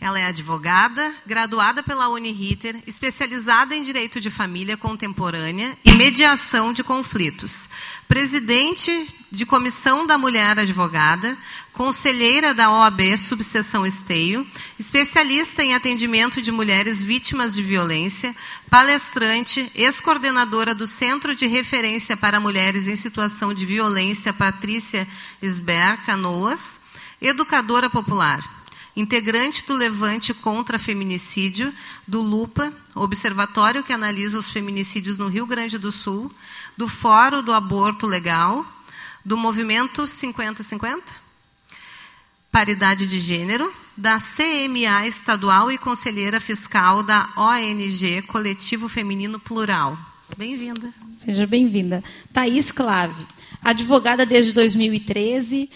Ela é advogada, graduada pela Uniriter, especializada em direito de família contemporânea e mediação de conflitos. Presidente de Comissão da Mulher Advogada, conselheira da OAB Subseção Esteio, especialista em atendimento de mulheres vítimas de violência, palestrante, ex-coordenadora do Centro de Referência para Mulheres em Situação de Violência Patrícia Esber Canoas educadora popular, integrante do Levante contra Feminicídio, do LUPA, Observatório que analisa os feminicídios no Rio Grande do Sul, do Fórum do Aborto Legal, do Movimento 50-50, Paridade de Gênero, da CMA Estadual e conselheira fiscal da ONG Coletivo Feminino Plural. Bem-vinda. Seja bem-vinda. Thaís Clave advogada desde 2013,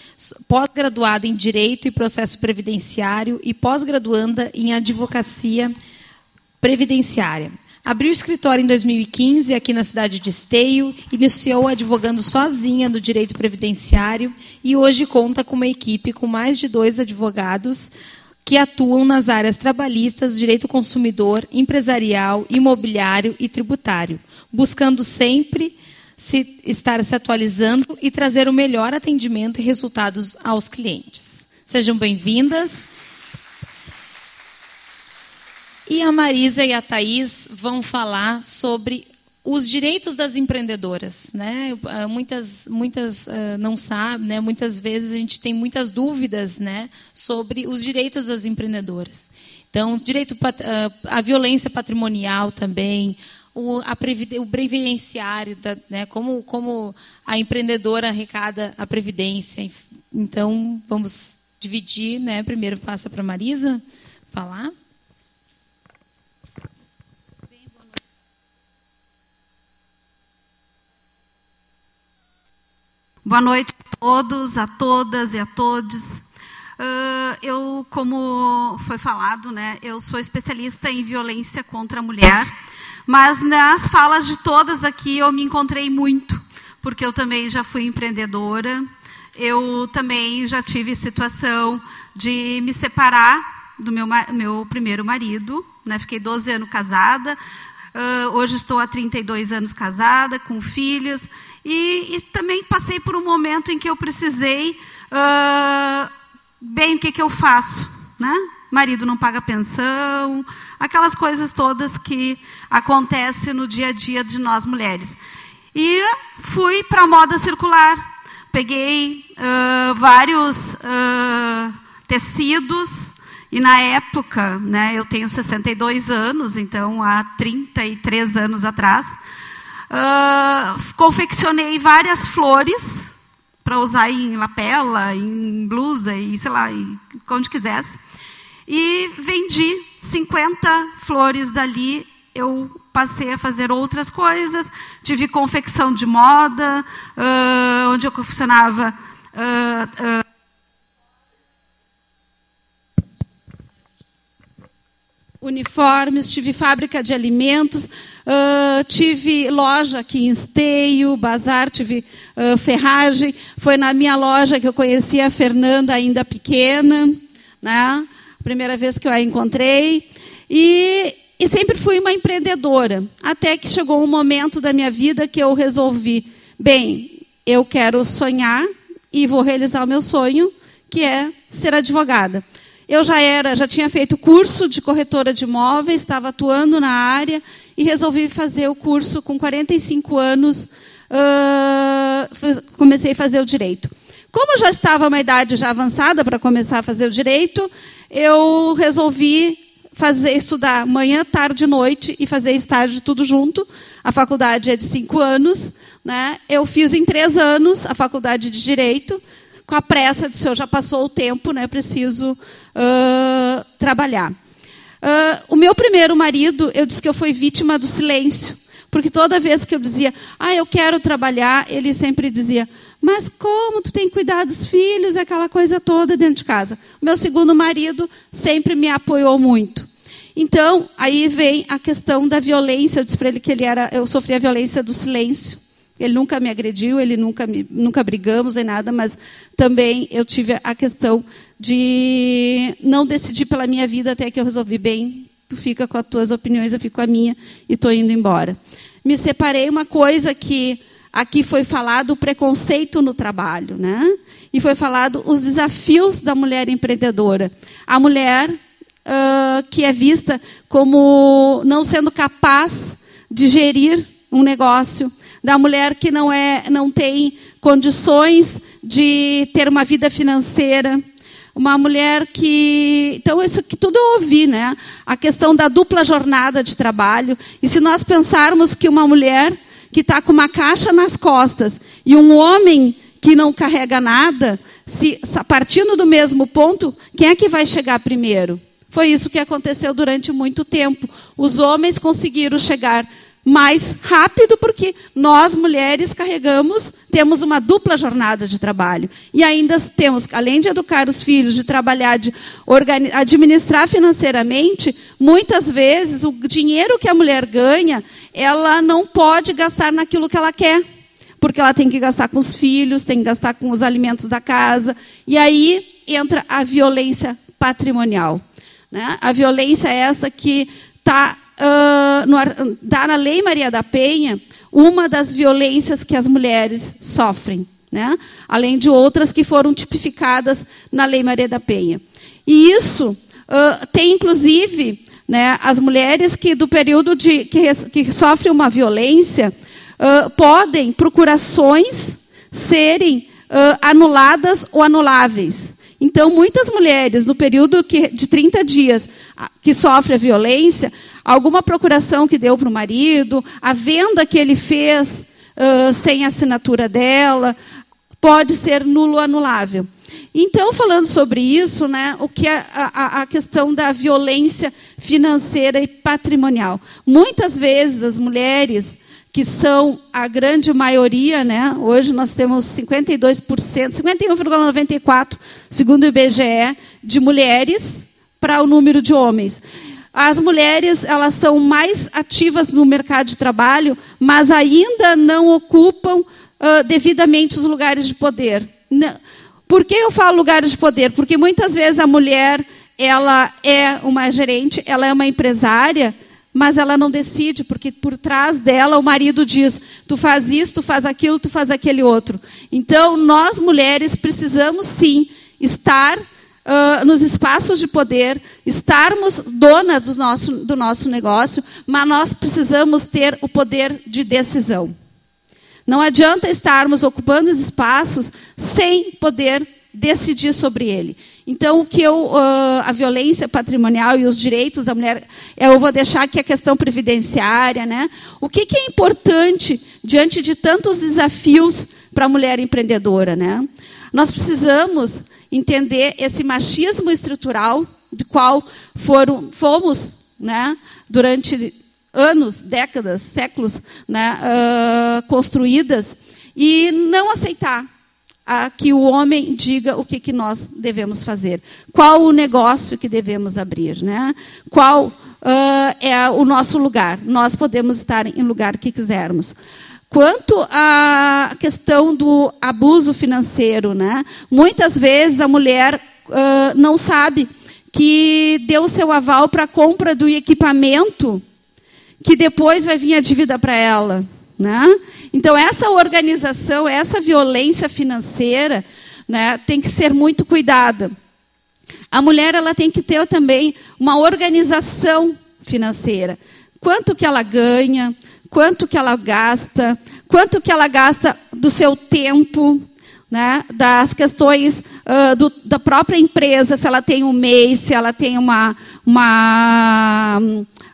pós-graduada em Direito e Processo Previdenciário e pós-graduanda em Advocacia Previdenciária. Abriu escritório em 2015 aqui na cidade de Esteio, iniciou advogando sozinha no direito previdenciário e hoje conta com uma equipe com mais de dois advogados que atuam nas áreas trabalhistas, direito consumidor, empresarial, imobiliário e tributário, buscando sempre se, estar se atualizando e trazer o melhor atendimento e resultados aos clientes. Sejam bem-vindas. E a Marisa e a Thais vão falar sobre os direitos das empreendedoras, né? Ah, muitas, muitas uh, não sabem, né? Muitas vezes a gente tem muitas dúvidas, né? Sobre os direitos das empreendedoras. Então, direito uh, violência patrimonial também, o, o previdenciário, da, né, como, como a empreendedora arrecada a previdência. Então, vamos dividir. Né, primeiro passa para a Marisa falar. Boa noite a todos, a todas e a todos. Uh, eu, como foi falado, né, eu sou especialista em violência contra a mulher. Mas nas falas de todas aqui eu me encontrei muito, porque eu também já fui empreendedora, eu também já tive situação de me separar do meu, meu primeiro marido, né? fiquei 12 anos casada, uh, hoje estou há 32 anos casada, com filhos, e, e, também passei por um momento em que eu precisei, uh, bem, o que, que eu faço? Né? Marido não paga pensão, aquelas coisas todas que acontecem no dia a dia de nós mulheres. E fui para a moda circular. Peguei uh, vários uh, tecidos, e na época, né, eu tenho 62 anos, então há 33 anos atrás, uh, confeccionei várias flores para usar em lapela, em blusa, e sei lá, onde quisesse. E vendi 50 flores dali. Eu passei a fazer outras coisas. Tive confecção de moda, uh, onde eu confeccionava. Uh, uh, uniformes, tive fábrica de alimentos, uh, tive loja aqui em Esteio, bazar, tive uh, ferragem. Foi na minha loja que eu conheci a Fernanda, ainda pequena. Né? Primeira vez que eu a encontrei. E, e sempre fui uma empreendedora. Até que chegou um momento da minha vida que eu resolvi: bem, eu quero sonhar e vou realizar o meu sonho, que é ser advogada. Eu já era, já tinha feito curso de corretora de imóveis, estava atuando na área e resolvi fazer o curso com 45 anos. Uh, comecei a fazer o direito. Como já estava uma idade já avançada para começar a fazer o direito, eu resolvi fazer estudar manhã, tarde e noite e fazer estágio tudo junto. A faculdade é de cinco anos. Né? Eu fiz em três anos a faculdade de Direito, com a pressa de se eu já passou o tempo, né? preciso uh, trabalhar. Uh, o meu primeiro marido, eu disse que eu fui vítima do silêncio. Porque toda vez que eu dizia, ah, eu quero trabalhar, ele sempre dizia, mas como tu tem cuidado dos filhos, aquela coisa toda dentro de casa. Meu segundo marido sempre me apoiou muito. Então, aí vem a questão da violência. Eu disse para ele que ele era, eu sofria a violência do silêncio. Ele nunca me agrediu, ele nunca me, nunca brigamos em nada, mas também eu tive a questão de não decidir pela minha vida até que eu resolvi bem. Tu fica com as tuas opiniões, eu fico com a minha e estou indo embora. Me separei uma coisa que aqui foi falado o preconceito no trabalho, né? E foi falado os desafios da mulher empreendedora. A mulher uh, que é vista como não sendo capaz de gerir um negócio, da mulher que não, é, não tem condições de ter uma vida financeira, uma mulher que. Então, isso que tudo eu ouvi, né? A questão da dupla jornada de trabalho. E se nós pensarmos que uma mulher que está com uma caixa nas costas e um homem que não carrega nada, se partindo do mesmo ponto, quem é que vai chegar primeiro? Foi isso que aconteceu durante muito tempo. Os homens conseguiram chegar mais rápido porque nós mulheres carregamos, temos uma dupla jornada de trabalho e ainda temos, além de educar os filhos, de trabalhar, de administrar financeiramente, muitas vezes o dinheiro que a mulher ganha, ela não pode gastar naquilo que ela quer. Porque ela tem que gastar com os filhos, tem que gastar com os alimentos da casa. E aí entra a violência patrimonial. Né? A violência é essa que está uh, tá na Lei Maria da Penha uma das violências que as mulheres sofrem, né? além de outras que foram tipificadas na Lei Maria da Penha. E isso uh, tem, inclusive, né, as mulheres que, do período de, que, que sofrem uma violência, uh, podem procurações serem anuladas ou anuláveis. Então, muitas mulheres, no período que, de 30 dias que sofrem a violência, alguma procuração que deu para o marido, a venda que ele fez uh, sem assinatura dela, pode ser nulo anulável. Então, falando sobre isso, né, o que é a, a, questão da violência financeira e patrimonial. Muitas vezes as mulheres que são a grande maioria, né? Hoje nós temos 52%, 51,94, segundo o IBGE, de mulheres para o número de homens. As mulheres, elas são mais ativas no mercado de trabalho, mas ainda não ocupam uh, devidamente os lugares de poder. Por que eu falo lugares de poder? Porque muitas vezes a mulher, ela é uma gerente, ela é uma empresária, mas ela não decide, porque por trás dela o marido diz: tu faz isso, tu faz aquilo, tu faz aquele outro. Então, nós mulheres precisamos sim estar uh, nos espaços de poder, estarmos donas do nosso, do nosso negócio, mas nós precisamos ter o poder de decisão. Não adianta estarmos ocupando os espaços sem poder decidir sobre ele. Então, o que eu, uh, a violência patrimonial e os direitos da mulher, eu vou deixar aqui a questão previdenciária, né? O que, que é importante diante de tantos desafios para a mulher empreendedora, né? Nós precisamos entender esse machismo estrutural de qual foram, fomos, né? Durante anos, décadas, séculos, né? Uh, construídas e não aceitar a que o homem diga o que, que nós devemos fazer. Qual o negócio que devemos abrir, né? Qual uh, é o nosso lugar? Nós podemos estar em lugar que quisermos. Quanto à questão do abuso financeiro, né? Muitas vezes a mulher uh, não sabe que deu seu aval para a compra do equipamento que depois vai vir a dívida para ela. Né? Então, essa organização, essa violência financeira, né, tem que ser muito cuidada. A mulher ela tem que ter também uma organização financeira. Quanto que ela ganha, quanto que ela gasta, quanto que ela gasta do seu tempo, né, das questões uh, do, da própria empresa, se ela tem um MEI, se ela tem uma, uma,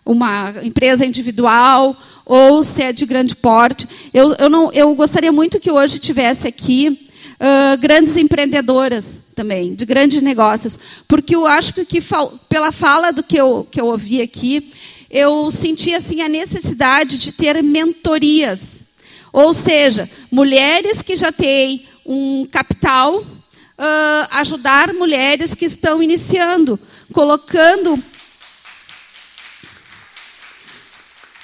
uma empresa individual ou se é de grande porte. Eu, eu, não, eu gostaria muito que hoje tivesse aqui uh, grandes empreendedoras também, de grandes negócios, porque eu acho que pela fala do que eu, que eu ouvi aqui, eu senti assim a necessidade de ter mentorias, ou seja, mulheres que já têm um capital, uh, ajudar mulheres que estão iniciando, colocando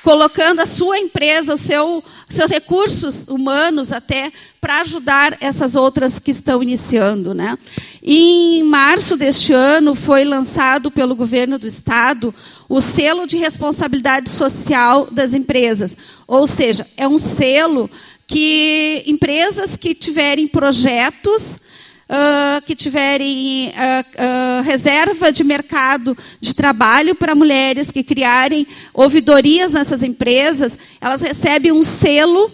colocando a sua empresa, os seu, seus recursos humanos até para ajudar essas outras que estão iniciando. Né? Em março deste ano foi lançado pelo governo do estado o selo de responsabilidade social das empresas, ou seja, é um selo que empresas que tiverem projetos uh, que tiverem uh, uh, reserva de mercado de trabalho para mulheres, que criarem ouvidorias nessas empresas, elas recebem um selo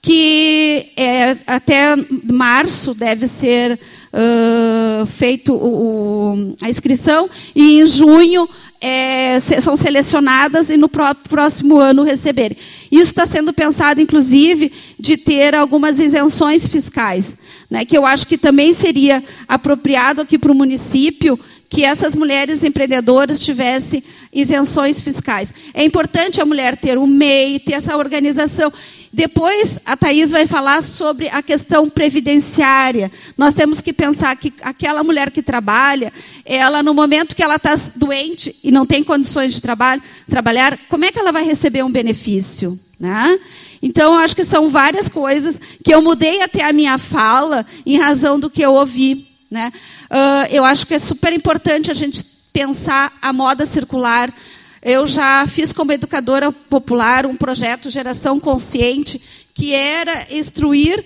que é, até março deve ser uh, feito o, o, a inscrição e em junho é, são selecionadas e no próximo ano receberem. Isso está sendo pensado, inclusive, de ter algumas isenções fiscais, né, que eu acho que também seria apropriado aqui para o município que essas mulheres empreendedoras tivessem isenções fiscais. É importante a mulher ter o MEI, ter essa organização. Depois, a Thais vai falar sobre a questão previdenciária. Nós temos que pensar que aquela mulher que trabalha, ela, no momento que ela está doente e não tem condições de trabalho, trabalhar, como é que ela vai receber um benefício? Né? Então, acho que são várias coisas que eu mudei até a minha fala em razão do que eu ouvi. Né? Uh, eu acho que é super importante a gente pensar a moda circular eu já fiz como educadora popular um projeto Geração Consciente, que era instruir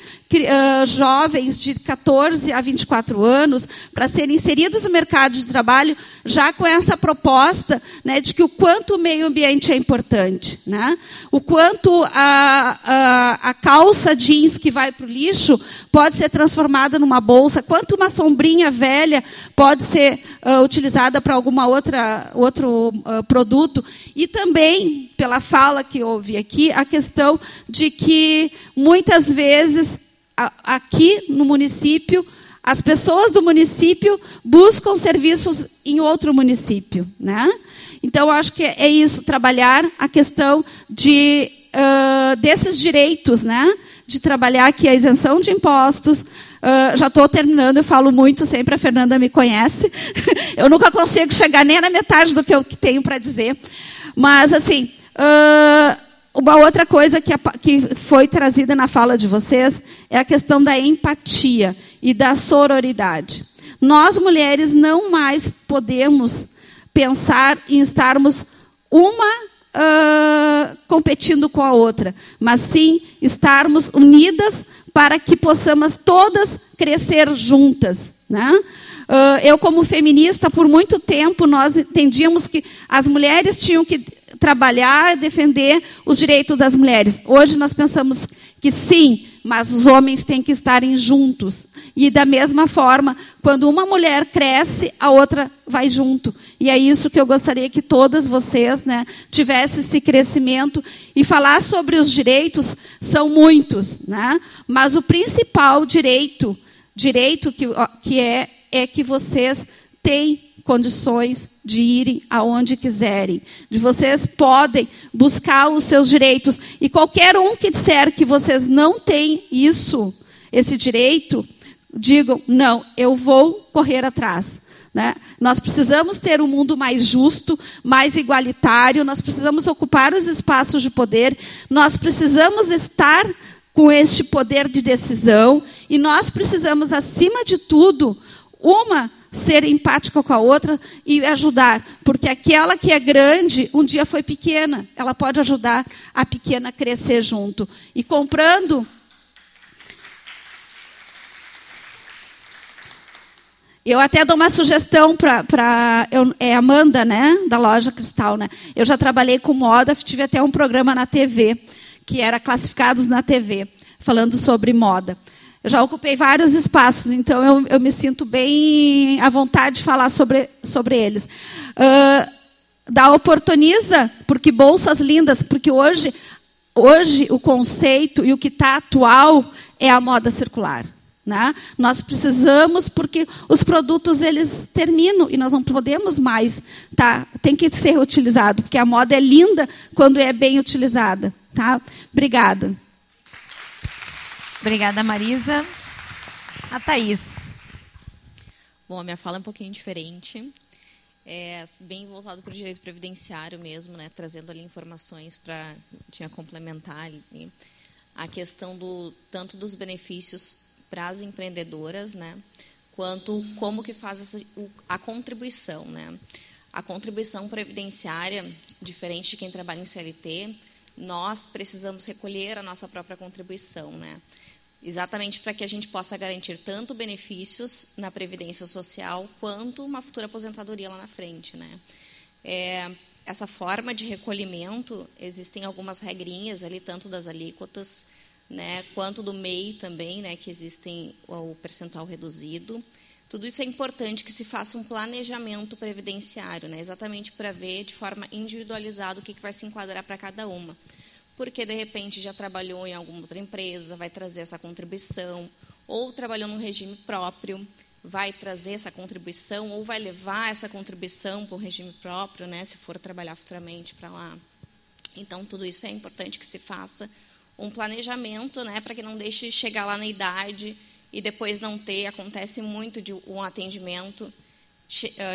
jovens de 14 a 24 anos para serem inseridos no mercado de trabalho, já com essa proposta né, de que o quanto o meio ambiente é importante. Né? O quanto a, a, a calça jeans que vai para o lixo pode ser transformada numa bolsa, quanto uma sombrinha velha pode ser uh, utilizada para alguma outra outro uh, produto. E também, pela fala que houve aqui, a questão de que muitas vezes aqui no município as pessoas do município buscam serviços em outro município, né? Então acho que é isso trabalhar a questão de uh, desses direitos, né? De trabalhar aqui a isenção de impostos. Uh, já estou terminando, eu falo muito, sempre a Fernanda me conhece. eu nunca consigo chegar nem na metade do que eu tenho para dizer. Mas, assim, uh, uma outra coisa que, que foi trazida na fala de vocês é a questão da empatia e da sororidade. Nós, mulheres, não mais podemos pensar em estarmos uma uh, competindo com a outra, mas sim estarmos unidas para que possamos todas crescer juntas. Né? Uh, eu, como feminista, por muito tempo, nós entendíamos que as mulheres tinham que trabalhar defender os direitos das mulheres. Hoje nós pensamos que sim, mas os homens têm que estarem juntos. E da mesma forma, quando uma mulher cresce, a outra vai junto. E é isso que eu gostaria que todas vocês né, tivessem esse crescimento. E falar sobre os direitos são muitos, né? mas o principal direito, direito que, que é, é que vocês têm condições de irem aonde quiserem. De vocês podem buscar os seus direitos. E qualquer um que disser que vocês não têm isso, esse direito, digam: não, eu vou correr atrás. Né? Nós precisamos ter um mundo mais justo, mais igualitário, nós precisamos ocupar os espaços de poder, nós precisamos estar com este poder de decisão e nós precisamos, acima de tudo, uma ser empática com a outra e ajudar, porque aquela que é grande um dia foi pequena, ela pode ajudar a pequena a crescer junto. E comprando Eu até dou uma sugestão para. É Amanda, né? Da loja Cristal, né? Eu já trabalhei com moda, tive até um programa na TV, que era Classificados na TV, falando sobre moda. Eu já ocupei vários espaços, então eu, eu me sinto bem à vontade de falar sobre, sobre eles. Uh, dá oportuniza, porque bolsas lindas, porque hoje, hoje o conceito e o que está atual é a moda circular. Né? Nós precisamos porque os produtos eles terminam e nós não podemos mais, tá? Tem que ser utilizado porque a moda é linda quando é bem utilizada, tá? Obrigada. Obrigada, Marisa. A Thaís. Bom, a minha fala é um pouquinho diferente. É bem voltado para o direito previdenciário mesmo, né? Trazendo ali informações para tinha complementar ali, a questão do tanto dos benefícios para as empreendedoras, né? Quanto como que faz essa, a contribuição, né? A contribuição previdenciária, diferente de quem trabalha em CLT, nós precisamos recolher a nossa própria contribuição, né? Exatamente para que a gente possa garantir tanto benefícios na previdência social quanto uma futura aposentadoria lá na frente, né? É, essa forma de recolhimento existem algumas regrinhas ali tanto das alíquotas né, quanto do MEI também, né, que existem o percentual reduzido. Tudo isso é importante que se faça um planejamento previdenciário, né, exatamente para ver de forma individualizada o que, que vai se enquadrar para cada uma. Porque, de repente, já trabalhou em alguma outra empresa, vai trazer essa contribuição, ou trabalhou num regime próprio, vai trazer essa contribuição, ou vai levar essa contribuição para o regime próprio, né, se for trabalhar futuramente para lá. Então, tudo isso é importante que se faça um planejamento, né, para que não deixe chegar lá na idade e depois não ter. Acontece muito de um atendimento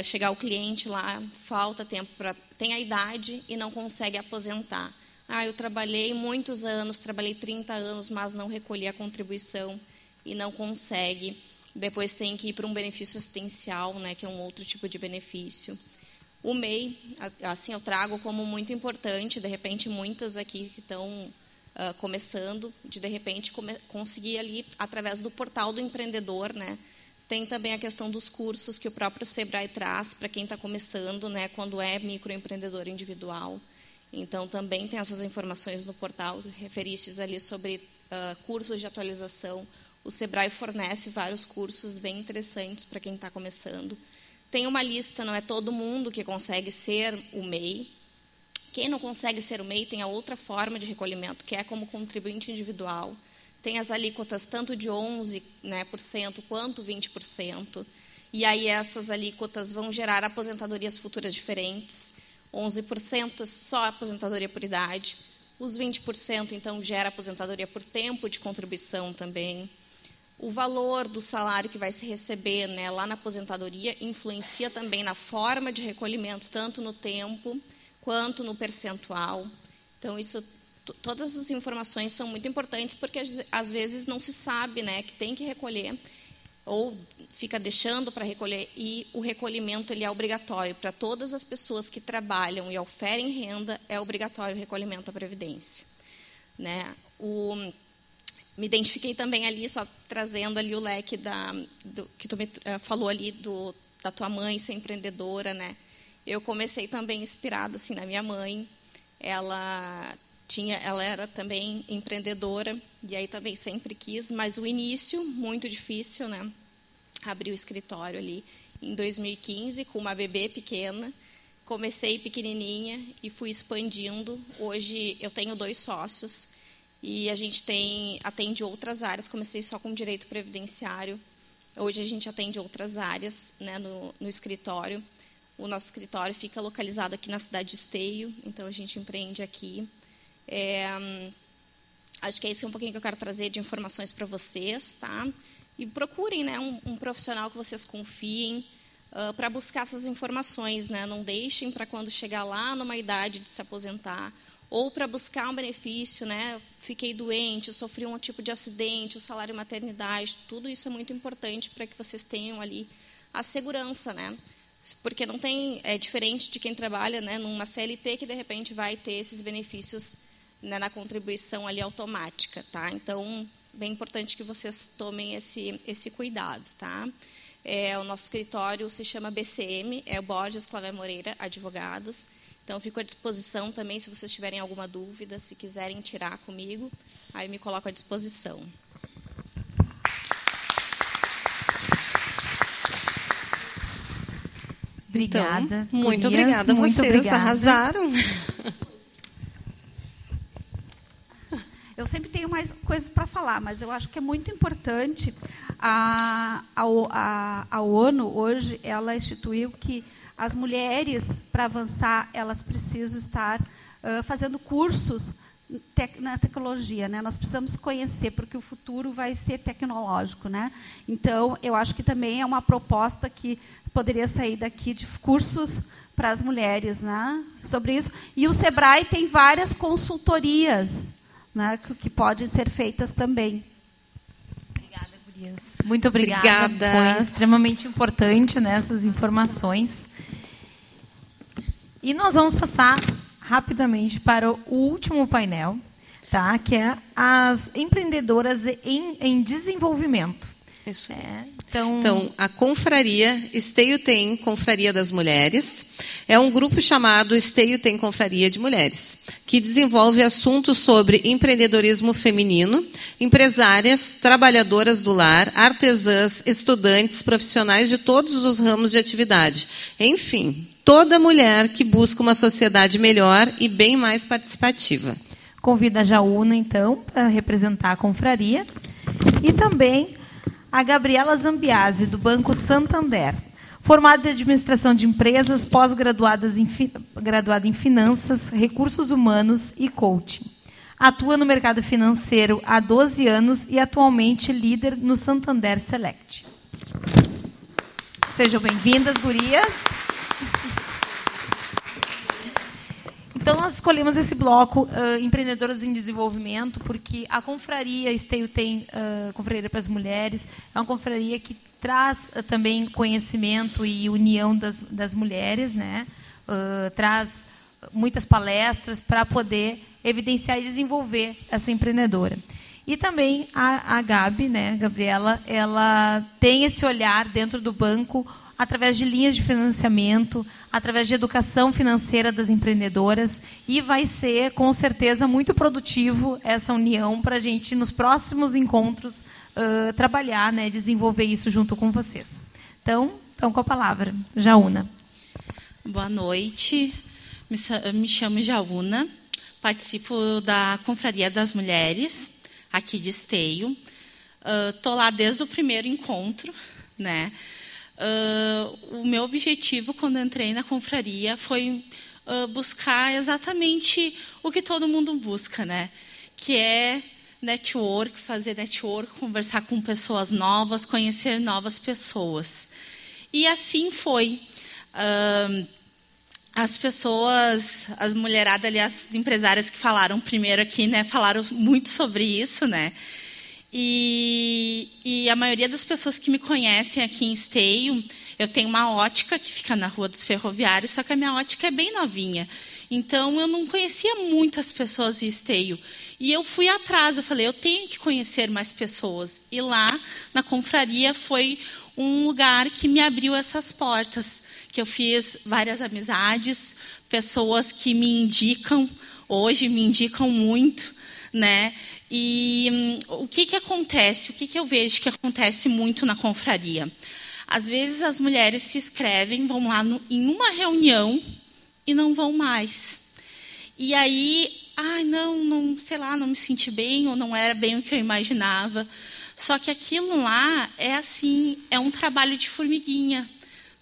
chegar o cliente lá, falta tempo para tem a idade e não consegue aposentar. Ah, eu trabalhei muitos anos, trabalhei 30 anos, mas não recolhi a contribuição e não consegue. Depois tem que ir para um benefício assistencial, né, que é um outro tipo de benefício. O MEI, assim, eu trago como muito importante, de repente muitas aqui que estão uh, começando, de de repente conseguir ali através do portal do empreendedor, né? Tem também a questão dos cursos que o próprio Sebrae traz para quem está começando, né? Quando é microempreendedor individual. Então também tem essas informações no portal, referistes ali sobre uh, cursos de atualização. O Sebrae fornece vários cursos bem interessantes para quem está começando. Tem uma lista, não é todo mundo que consegue ser o MEI, quem não consegue ser o MEI tem a outra forma de recolhimento, que é como contribuinte individual. Tem as alíquotas tanto de 11% né, por cento, quanto 20%. E aí essas alíquotas vão gerar aposentadorias futuras diferentes. 11% só aposentadoria por idade. Os 20% então gera aposentadoria por tempo de contribuição também. O valor do salário que vai se receber né, lá na aposentadoria influencia também na forma de recolhimento, tanto no tempo quanto no percentual. Então, isso, todas as informações são muito importantes, porque às vezes não se sabe né, que tem que recolher, ou fica deixando para recolher, e o recolhimento ele é obrigatório para todas as pessoas que trabalham e oferem renda, é obrigatório o recolhimento da Previdência. Né? O, me identifiquei também ali, só trazendo ali o leque da, do, que tu me uh, falou ali do, da tua mãe ser empreendedora, né? eu comecei também inspirada assim na minha mãe. Ela tinha, ela era também empreendedora e aí também sempre quis, mas o início muito difícil, né? Abri o escritório ali em 2015 com uma bebê pequena. Comecei pequenininha e fui expandindo. Hoje eu tenho dois sócios e a gente tem atende outras áreas. Comecei só com direito previdenciário. Hoje a gente atende outras áreas né, no, no escritório. O nosso escritório fica localizado aqui na cidade de Esteio, então a gente empreende aqui. É, acho que é isso um pouquinho que eu quero trazer de informações para vocês, tá? E procurem, né, um, um profissional que vocês confiem uh, para buscar essas informações, né? Não deixem para quando chegar lá numa idade de se aposentar ou para buscar um benefício, né? Fiquei doente, sofri um tipo de acidente, o salário maternidade, tudo isso é muito importante para que vocês tenham ali a segurança, né? porque não tem é diferente de quem trabalha né, numa CLT que de repente vai ter esses benefícios né, na contribuição ali automática, tá? Então, bem importante que vocês tomem esse esse cuidado, tá? É, o nosso escritório se chama BCM, é o Borges Clavé Moreira Advogados. Então, fico à disposição também se vocês tiverem alguma dúvida, se quiserem tirar comigo, aí me coloco à disposição. Obrigada. Então, muito obrigada. Muito Vocês obrigada. arrasaram. Eu sempre tenho mais coisas para falar, mas eu acho que é muito importante. A, a, a, ONU, hoje, ela instituiu que as mulheres, para avançar, elas precisam estar uh, fazendo cursos na tecnologia, né? Nós precisamos conhecer porque o futuro vai ser tecnológico, né? Então, eu acho que também é uma proposta que poderia sair daqui de cursos para as mulheres, né? Sobre isso. E o Sebrae tem várias consultorias, né? Que, que podem ser feitas também. Obrigada, Gurias. Muito obrigada. obrigada. Foi extremamente importante nessas né, informações. E nós vamos passar rapidamente para o último painel, tá? que é as empreendedoras em, em desenvolvimento. Isso. É, então... então, a Confraria Esteio Tem Confraria das Mulheres é um grupo chamado Esteio Tem Confraria de Mulheres, que desenvolve assuntos sobre empreendedorismo feminino, empresárias, trabalhadoras do lar, artesãs, estudantes, profissionais de todos os ramos de atividade. Enfim, toda mulher que busca uma sociedade melhor e bem mais participativa. Convido a Jaúna, então, para representar a confraria. E também a Gabriela Zambiase, do Banco Santander. Formada em administração de empresas, pós-graduada em, graduada em finanças, recursos humanos e coaching. Atua no mercado financeiro há 12 anos e atualmente líder no Santander Select. Sejam bem-vindas, gurias. Então, nós escolhemos esse bloco, uh, Empreendedoras em Desenvolvimento, porque a confraria Esteio tem uh, Confraria para as Mulheres, é uma confraria que traz uh, também conhecimento e união das, das mulheres, né? traz muitas palestras para poder evidenciar e desenvolver essa empreendedora. E também a, a Gabi, né, Gabriela, ela tem esse olhar dentro do banco através de linhas de financiamento, através de educação financeira das empreendedoras e vai ser, com certeza, muito produtivo essa união para a gente, nos próximos encontros, uh, trabalhar, né, desenvolver isso junto com vocês. Então, então com a palavra, Jauna. Boa noite, me chamo Jauna, participo da Confraria das Mulheres, aqui de Esteio. Estou uh, lá desde o primeiro encontro, né? Uh, o meu objetivo quando entrei na confraria foi uh, buscar exatamente o que todo mundo busca, né? Que é network, fazer network, conversar com pessoas novas, conhecer novas pessoas. E assim foi. Uh, as pessoas, as mulheradas, aliás, as empresárias que falaram primeiro aqui, né, falaram muito sobre isso, né? E, e, a maioria das pessoas que me conhecem aqui em Esteio, eu tenho uma ótica que fica na Rua dos Ferroviários, só que a minha ótica é bem novinha. Então, eu não conhecia muitas pessoas em Esteio. E eu fui atrás, eu falei, eu tenho que conhecer mais pessoas. E lá, na confraria, foi um lugar que me abriu essas portas, que eu fiz várias amizades, pessoas que me indicam, hoje me indicam muito, né? E hum, o que, que acontece? O que, que eu vejo que acontece muito na confraria? Às vezes as mulheres se inscrevem, vão lá no, em uma reunião e não vão mais. E aí, ai, ah, não, não, sei lá, não me senti bem ou não era bem o que eu imaginava. Só que aquilo lá é assim, é um trabalho de formiguinha.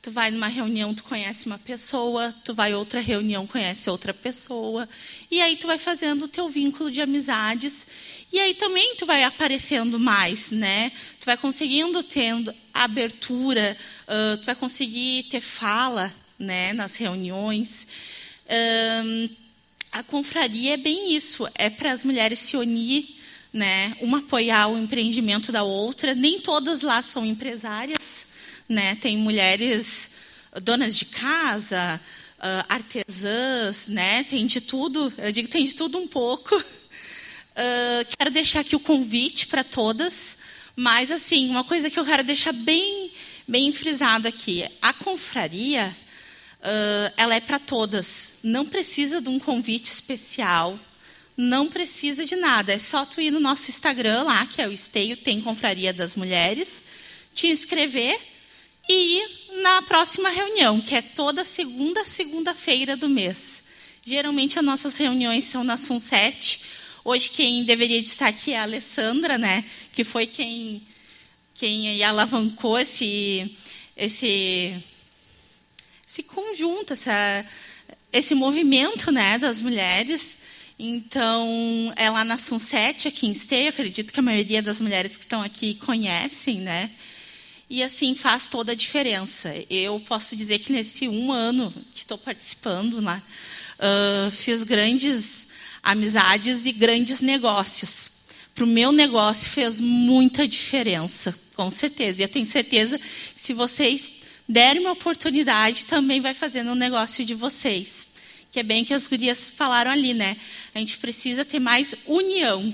Tu vai numa reunião, tu conhece uma pessoa, tu vai outra reunião, conhece outra pessoa, e aí tu vai fazendo o teu vínculo de amizades e aí também tu vai aparecendo mais, né? Tu vai conseguindo tendo abertura, uh, tu vai conseguir ter fala, né, nas reuniões. A confraria é bem isso, é para as mulheres se unir, né, uma apoiar o empreendimento da outra. Nem todas lá são empresárias, né? Tem mulheres donas de casa, uh, artesãs, né? Tem de tudo. Eu digo tem de tudo um pouco. Uh, quero deixar aqui o convite para todas, mas assim, uma coisa que eu quero deixar bem, bem frisado aqui. A confraria, uh, ela é para todas. Não precisa de um convite especial. Não precisa de nada. É só tu ir no nosso Instagram lá, que é o Esteio Tem Confraria das Mulheres, te inscrever e na próxima reunião, que é toda segunda, segunda-feira do mês. Geralmente as nossas reuniões são na Sunset. Hoje quem deveria estar aqui é a Alessandra, né? Que foi quem quem alavancou esse esse esse conjunto, essa, esse movimento, né, das mulheres. Então, é lá na Sunset, aqui em Esteio, acredito que a maioria das mulheres que estão aqui conhecem, né? E assim faz toda a diferença. Eu posso dizer que nesse um ano que estou participando lá, uh, fiz grandes amizades e grandes negócios. Para o meu negócio fez muita diferença, com certeza. E eu tenho certeza que se vocês derem uma oportunidade, também vai fazer no negócio de vocês. Que é bem que as gurias falaram ali, né? A gente precisa ter mais união,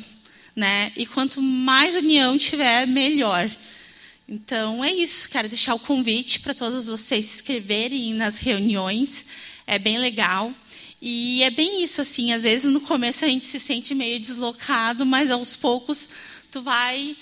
né? E quanto mais união tiver, melhor. Então é isso, quero deixar o convite para todos vocês se inscreverem nas reuniões, é bem legal. E é bem isso assim, às vezes no começo a gente se sente meio deslocado, mas aos poucos tu vai,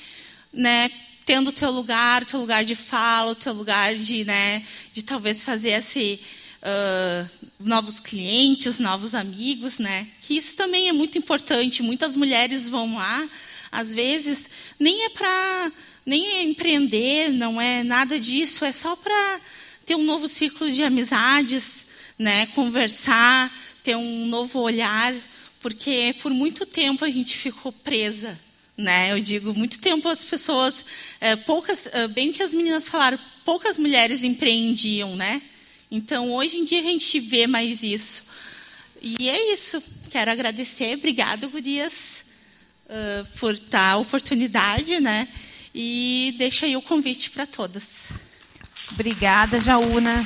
né, tendo o teu lugar, o teu lugar de fala, o teu lugar de, né, de talvez fazer esse uh, novos clientes, novos amigos, né? Que isso também é muito importante. Muitas mulheres vão lá, às vezes nem é para nem é empreender, não é nada disso, é só para ter um novo ciclo de amizades, né, conversar, ter um novo olhar, porque por muito tempo a gente ficou presa, né? Eu digo, muito tempo as pessoas, é, poucas, é, bem que as meninas falaram, poucas mulheres empreendiam, né? Então hoje em dia a gente vê mais isso. E é isso. Quero agradecer, obrigado, Gurias, uh, por a oportunidade, né? E deixa aí o convite para todas. Obrigada, Jaúna.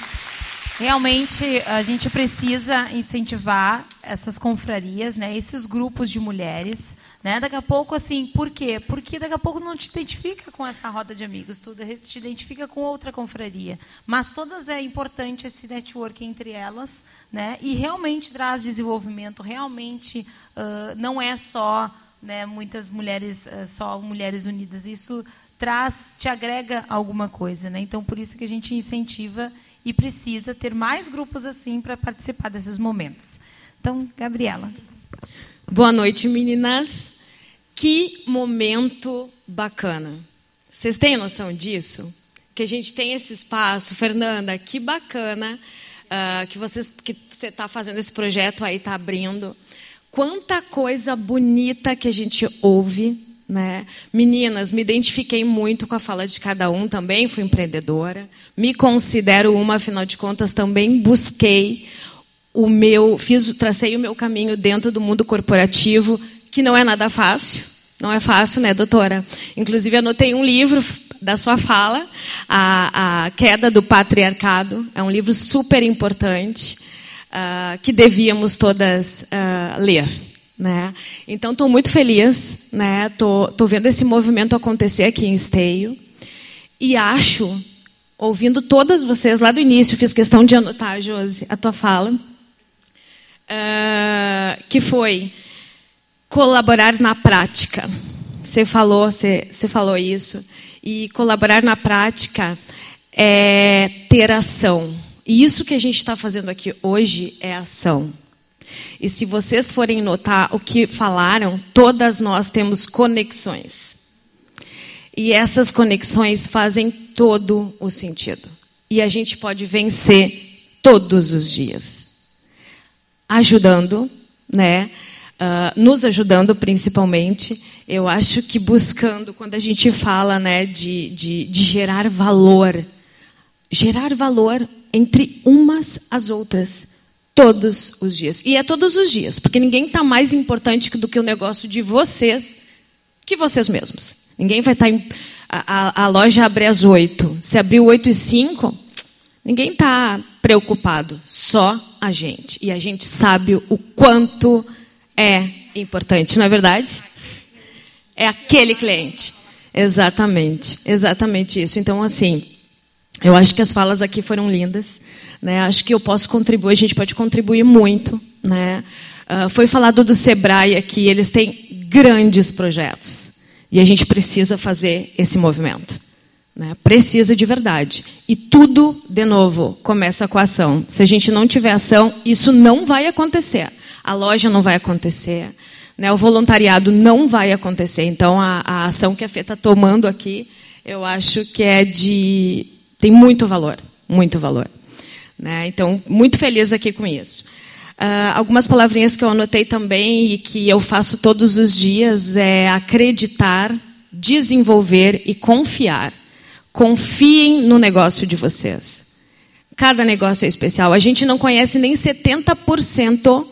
Realmente a gente precisa incentivar essas confrarias, né, esses grupos de mulheres, né? Daqui a pouco assim, por quê? Porque daqui a pouco não te identifica com essa roda de amigos, tu te identifica com outra confraria, mas todas é importante esse network entre elas, né? E realmente traz desenvolvimento, realmente uh, não é só né, muitas mulheres, eh, só mulheres unidas. Isso traz, te agrega alguma coisa. Né? Então, por isso que a gente incentiva e precisa ter mais grupos assim para participar desses momentos. Então, Gabriela. Boa noite, meninas. Que momento bacana. Vocês têm noção disso? Que a gente tem esse espaço. Fernanda, que bacana uh, que, vocês, que você está fazendo esse projeto aí, está abrindo. Quanta coisa bonita que a gente ouve, né? Meninas, me identifiquei muito com a fala de cada um também, fui empreendedora. Me considero uma, afinal de contas, também busquei o meu, fiz, tracei o meu caminho dentro do mundo corporativo, que não é nada fácil. Não é fácil, né, doutora? Inclusive, anotei um livro da sua fala, a, a Queda do Patriarcado. É um livro super importante uh, que devíamos todas uh, ler. Né? Então, estou muito feliz, né? Tô, tô vendo esse movimento acontecer aqui em Esteio e acho, ouvindo todas vocês lá do início, fiz questão de anotar, Josi, a tua fala, uh, que foi colaborar na prática. Você falou, você falou isso e colaborar na prática é ter ação. E isso que a gente está fazendo aqui hoje é ação. E se vocês forem notar o que falaram, todas nós temos conexões. E essas conexões fazem todo o sentido. E a gente pode vencer todos os dias. Ajudando, né? Uh, nos ajudando principalmente. Eu acho que buscando, quando a gente fala né, de, de, de gerar valor, gerar valor entre umas às outras todos os dias. E é todos os dias, porque ninguém está mais importante do que o negócio de vocês que vocês mesmos. Ninguém vai estar. Tá em, a, a, loja abre às oito. Se abriu oito e cinco, ninguém está preocupado. Só a gente. E a gente sabe o quanto é importante, não é verdade? É aquele cliente. Exatamente. Exatamente isso. Então, assim Eu acho que as falas aqui foram lindas. Né? Acho que eu posso contribuir, a gente pode contribuir muito. Né? Uh, foi falado do Sebrae aqui, eles têm grandes projetos. E a gente precisa fazer esse movimento. Né? Precisa de verdade. E tudo, de novo, começa com a ação. Se a gente não tiver ação, isso não vai acontecer. A loja não vai acontecer. Né? O voluntariado não vai acontecer. Então, a, a ação que a Fê está tomando aqui, eu acho que é de. Tem muito valor. Muito valor. Né? Então, muito feliz aqui com isso. Uh, algumas palavrinhas que eu anotei também e que eu faço todos os dias é acreditar, desenvolver e confiar. Confiem no negócio de vocês. Cada negócio é especial. A gente não conhece nem 70%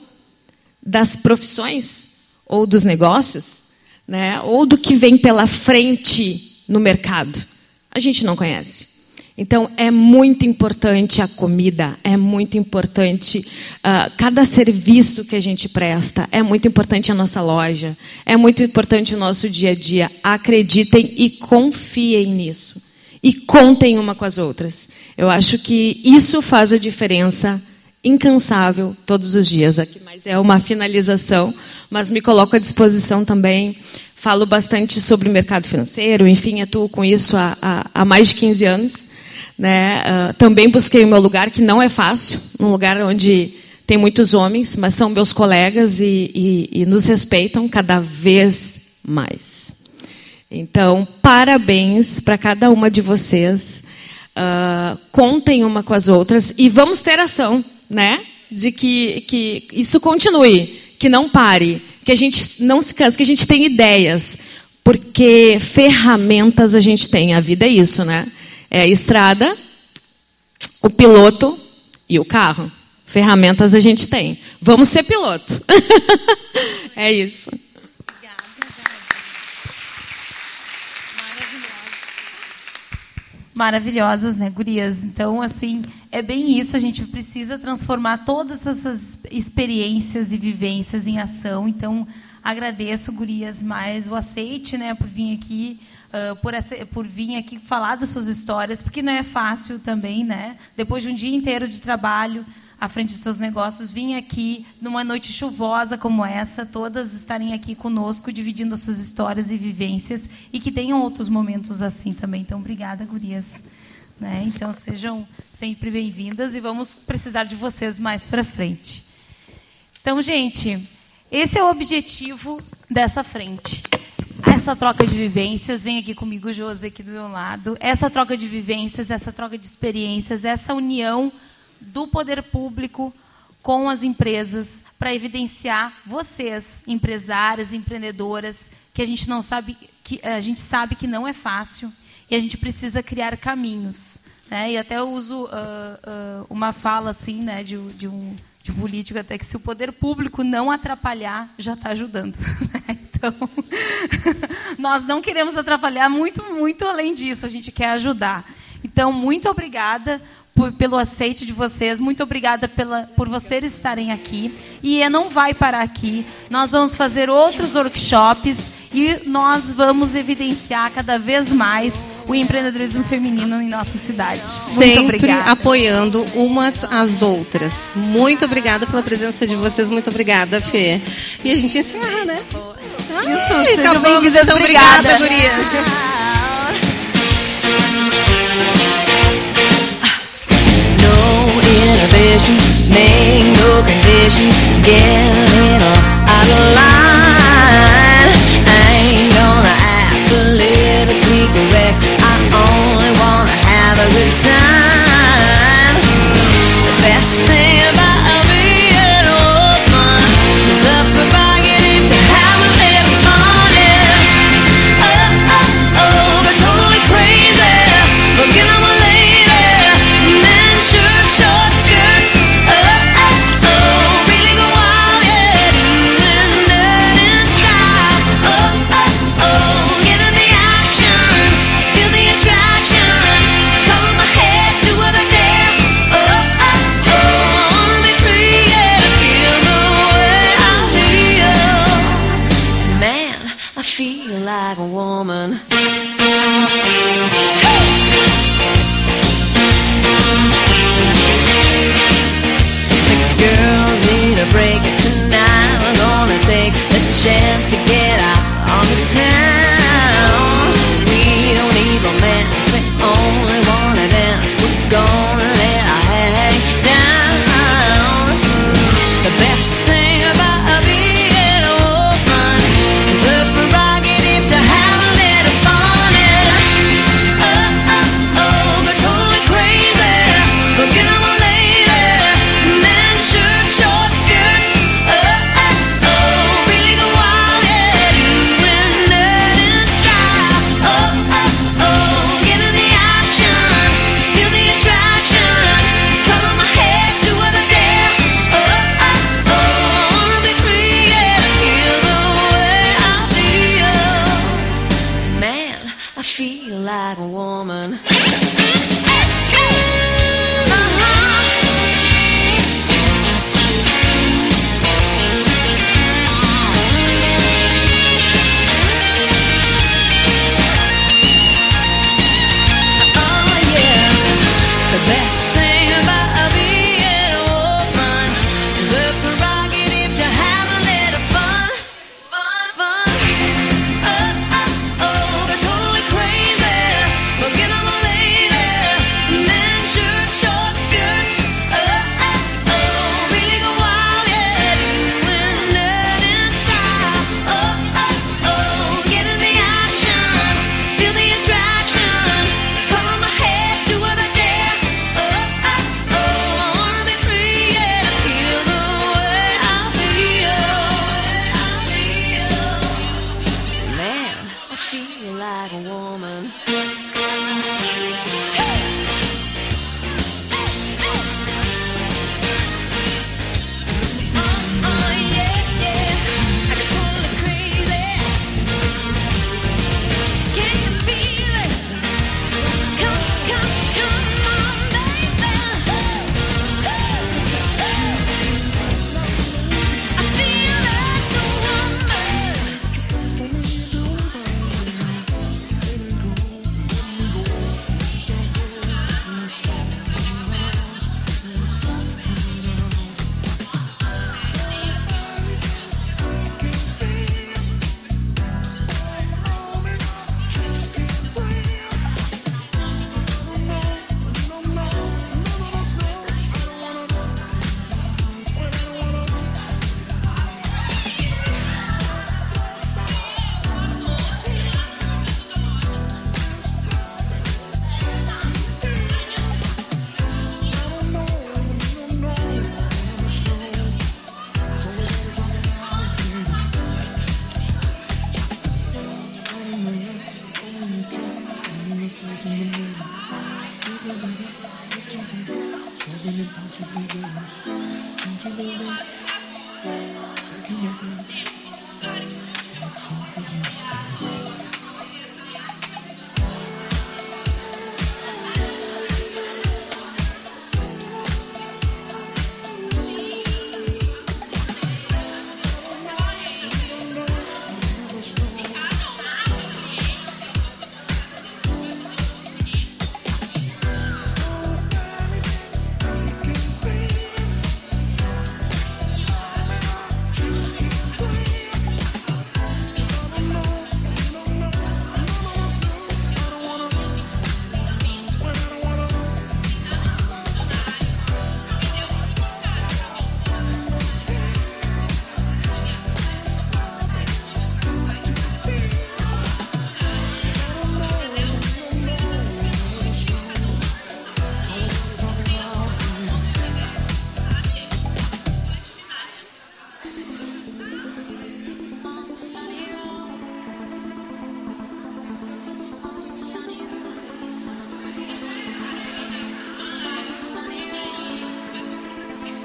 das profissões ou dos negócios, né? ou do que vem pela frente no mercado. A gente não conhece. Então, é muito importante a comida, é muito importante uh, cada serviço que a gente presta, é muito importante a nossa loja, é muito importante o nosso dia a dia. Acreditem e confiem nisso. E contem uma com as outras. Eu acho que isso faz a diferença incansável todos os dias. Aqui mais é uma finalização, mas me coloco à disposição também. Falo bastante sobre o mercado financeiro, enfim, atuo com isso há, há, há mais de 15 anos. Né? Uh, também busquei o meu lugar, que não é fácil, um lugar onde tem muitos homens, mas são meus colegas e, e, e nos respeitam cada vez mais. Então, parabéns para cada uma de vocês. Uh, contem uma com as outras e vamos ter ação, né? De que, que isso continue, que não pare, que a gente não se canse, que a gente tenha ideias, porque ferramentas a gente tem. A vida é isso, né? É a estrada, o piloto e o carro. Ferramentas a gente tem. Vamos ser piloto. é isso. maravilhosas, né, gurias? Então, assim, é bem isso. A gente precisa transformar todas essas experiências e vivências em ação. Então, agradeço, gurias, mais o aceite, né, por vir aqui uh, por, essa, por vir aqui falar das suas histórias, porque não é fácil também, né? Depois de um dia inteiro de trabalho à frente dos seus negócios, vir aqui numa noite chuvosa como essa, todas estarem aqui conosco, dividindo as suas histórias e vivências, e que tenham outros momentos assim também. Então, obrigada, gurias. Né? Então, sejam sempre bem-vindas e vamos precisar de vocês mais para frente. Então, gente, esse é o objetivo dessa frente essa troca de vivências, vem aqui comigo, José, aqui do meu lado, essa troca de vivências, essa troca de experiências, essa união do poder público com as empresas para evidenciar vocês, empresárias, empreendedoras, que a gente não sabe que a gente sabe que não é fácil e a gente precisa criar caminhos, né? E até eu uso uh, uh, uma fala assim, né, de, de um de político até que se o poder público não atrapalhar já está ajudando. Então, nós não queremos atrapalhar muito, muito além disso, a gente quer ajudar. Então, muito obrigada por, pelo aceite de vocês, muito obrigada pela, por vocês estarem aqui. E não vai parar aqui, nós vamos fazer outros workshops e nós vamos evidenciar cada vez mais o empreendedorismo feminino em nossa cidade. Sempre apoiando umas às outras. Muito obrigada pela presença de vocês, muito obrigada, Fê. E a gente encerra, né? Isso, Ai, sejam bem-vindas. Então, obrigada, gurias. inhibitions, make no conditions, get a little out of line. I ain't gonna act politically correct, I only wanna have a good time. The best thing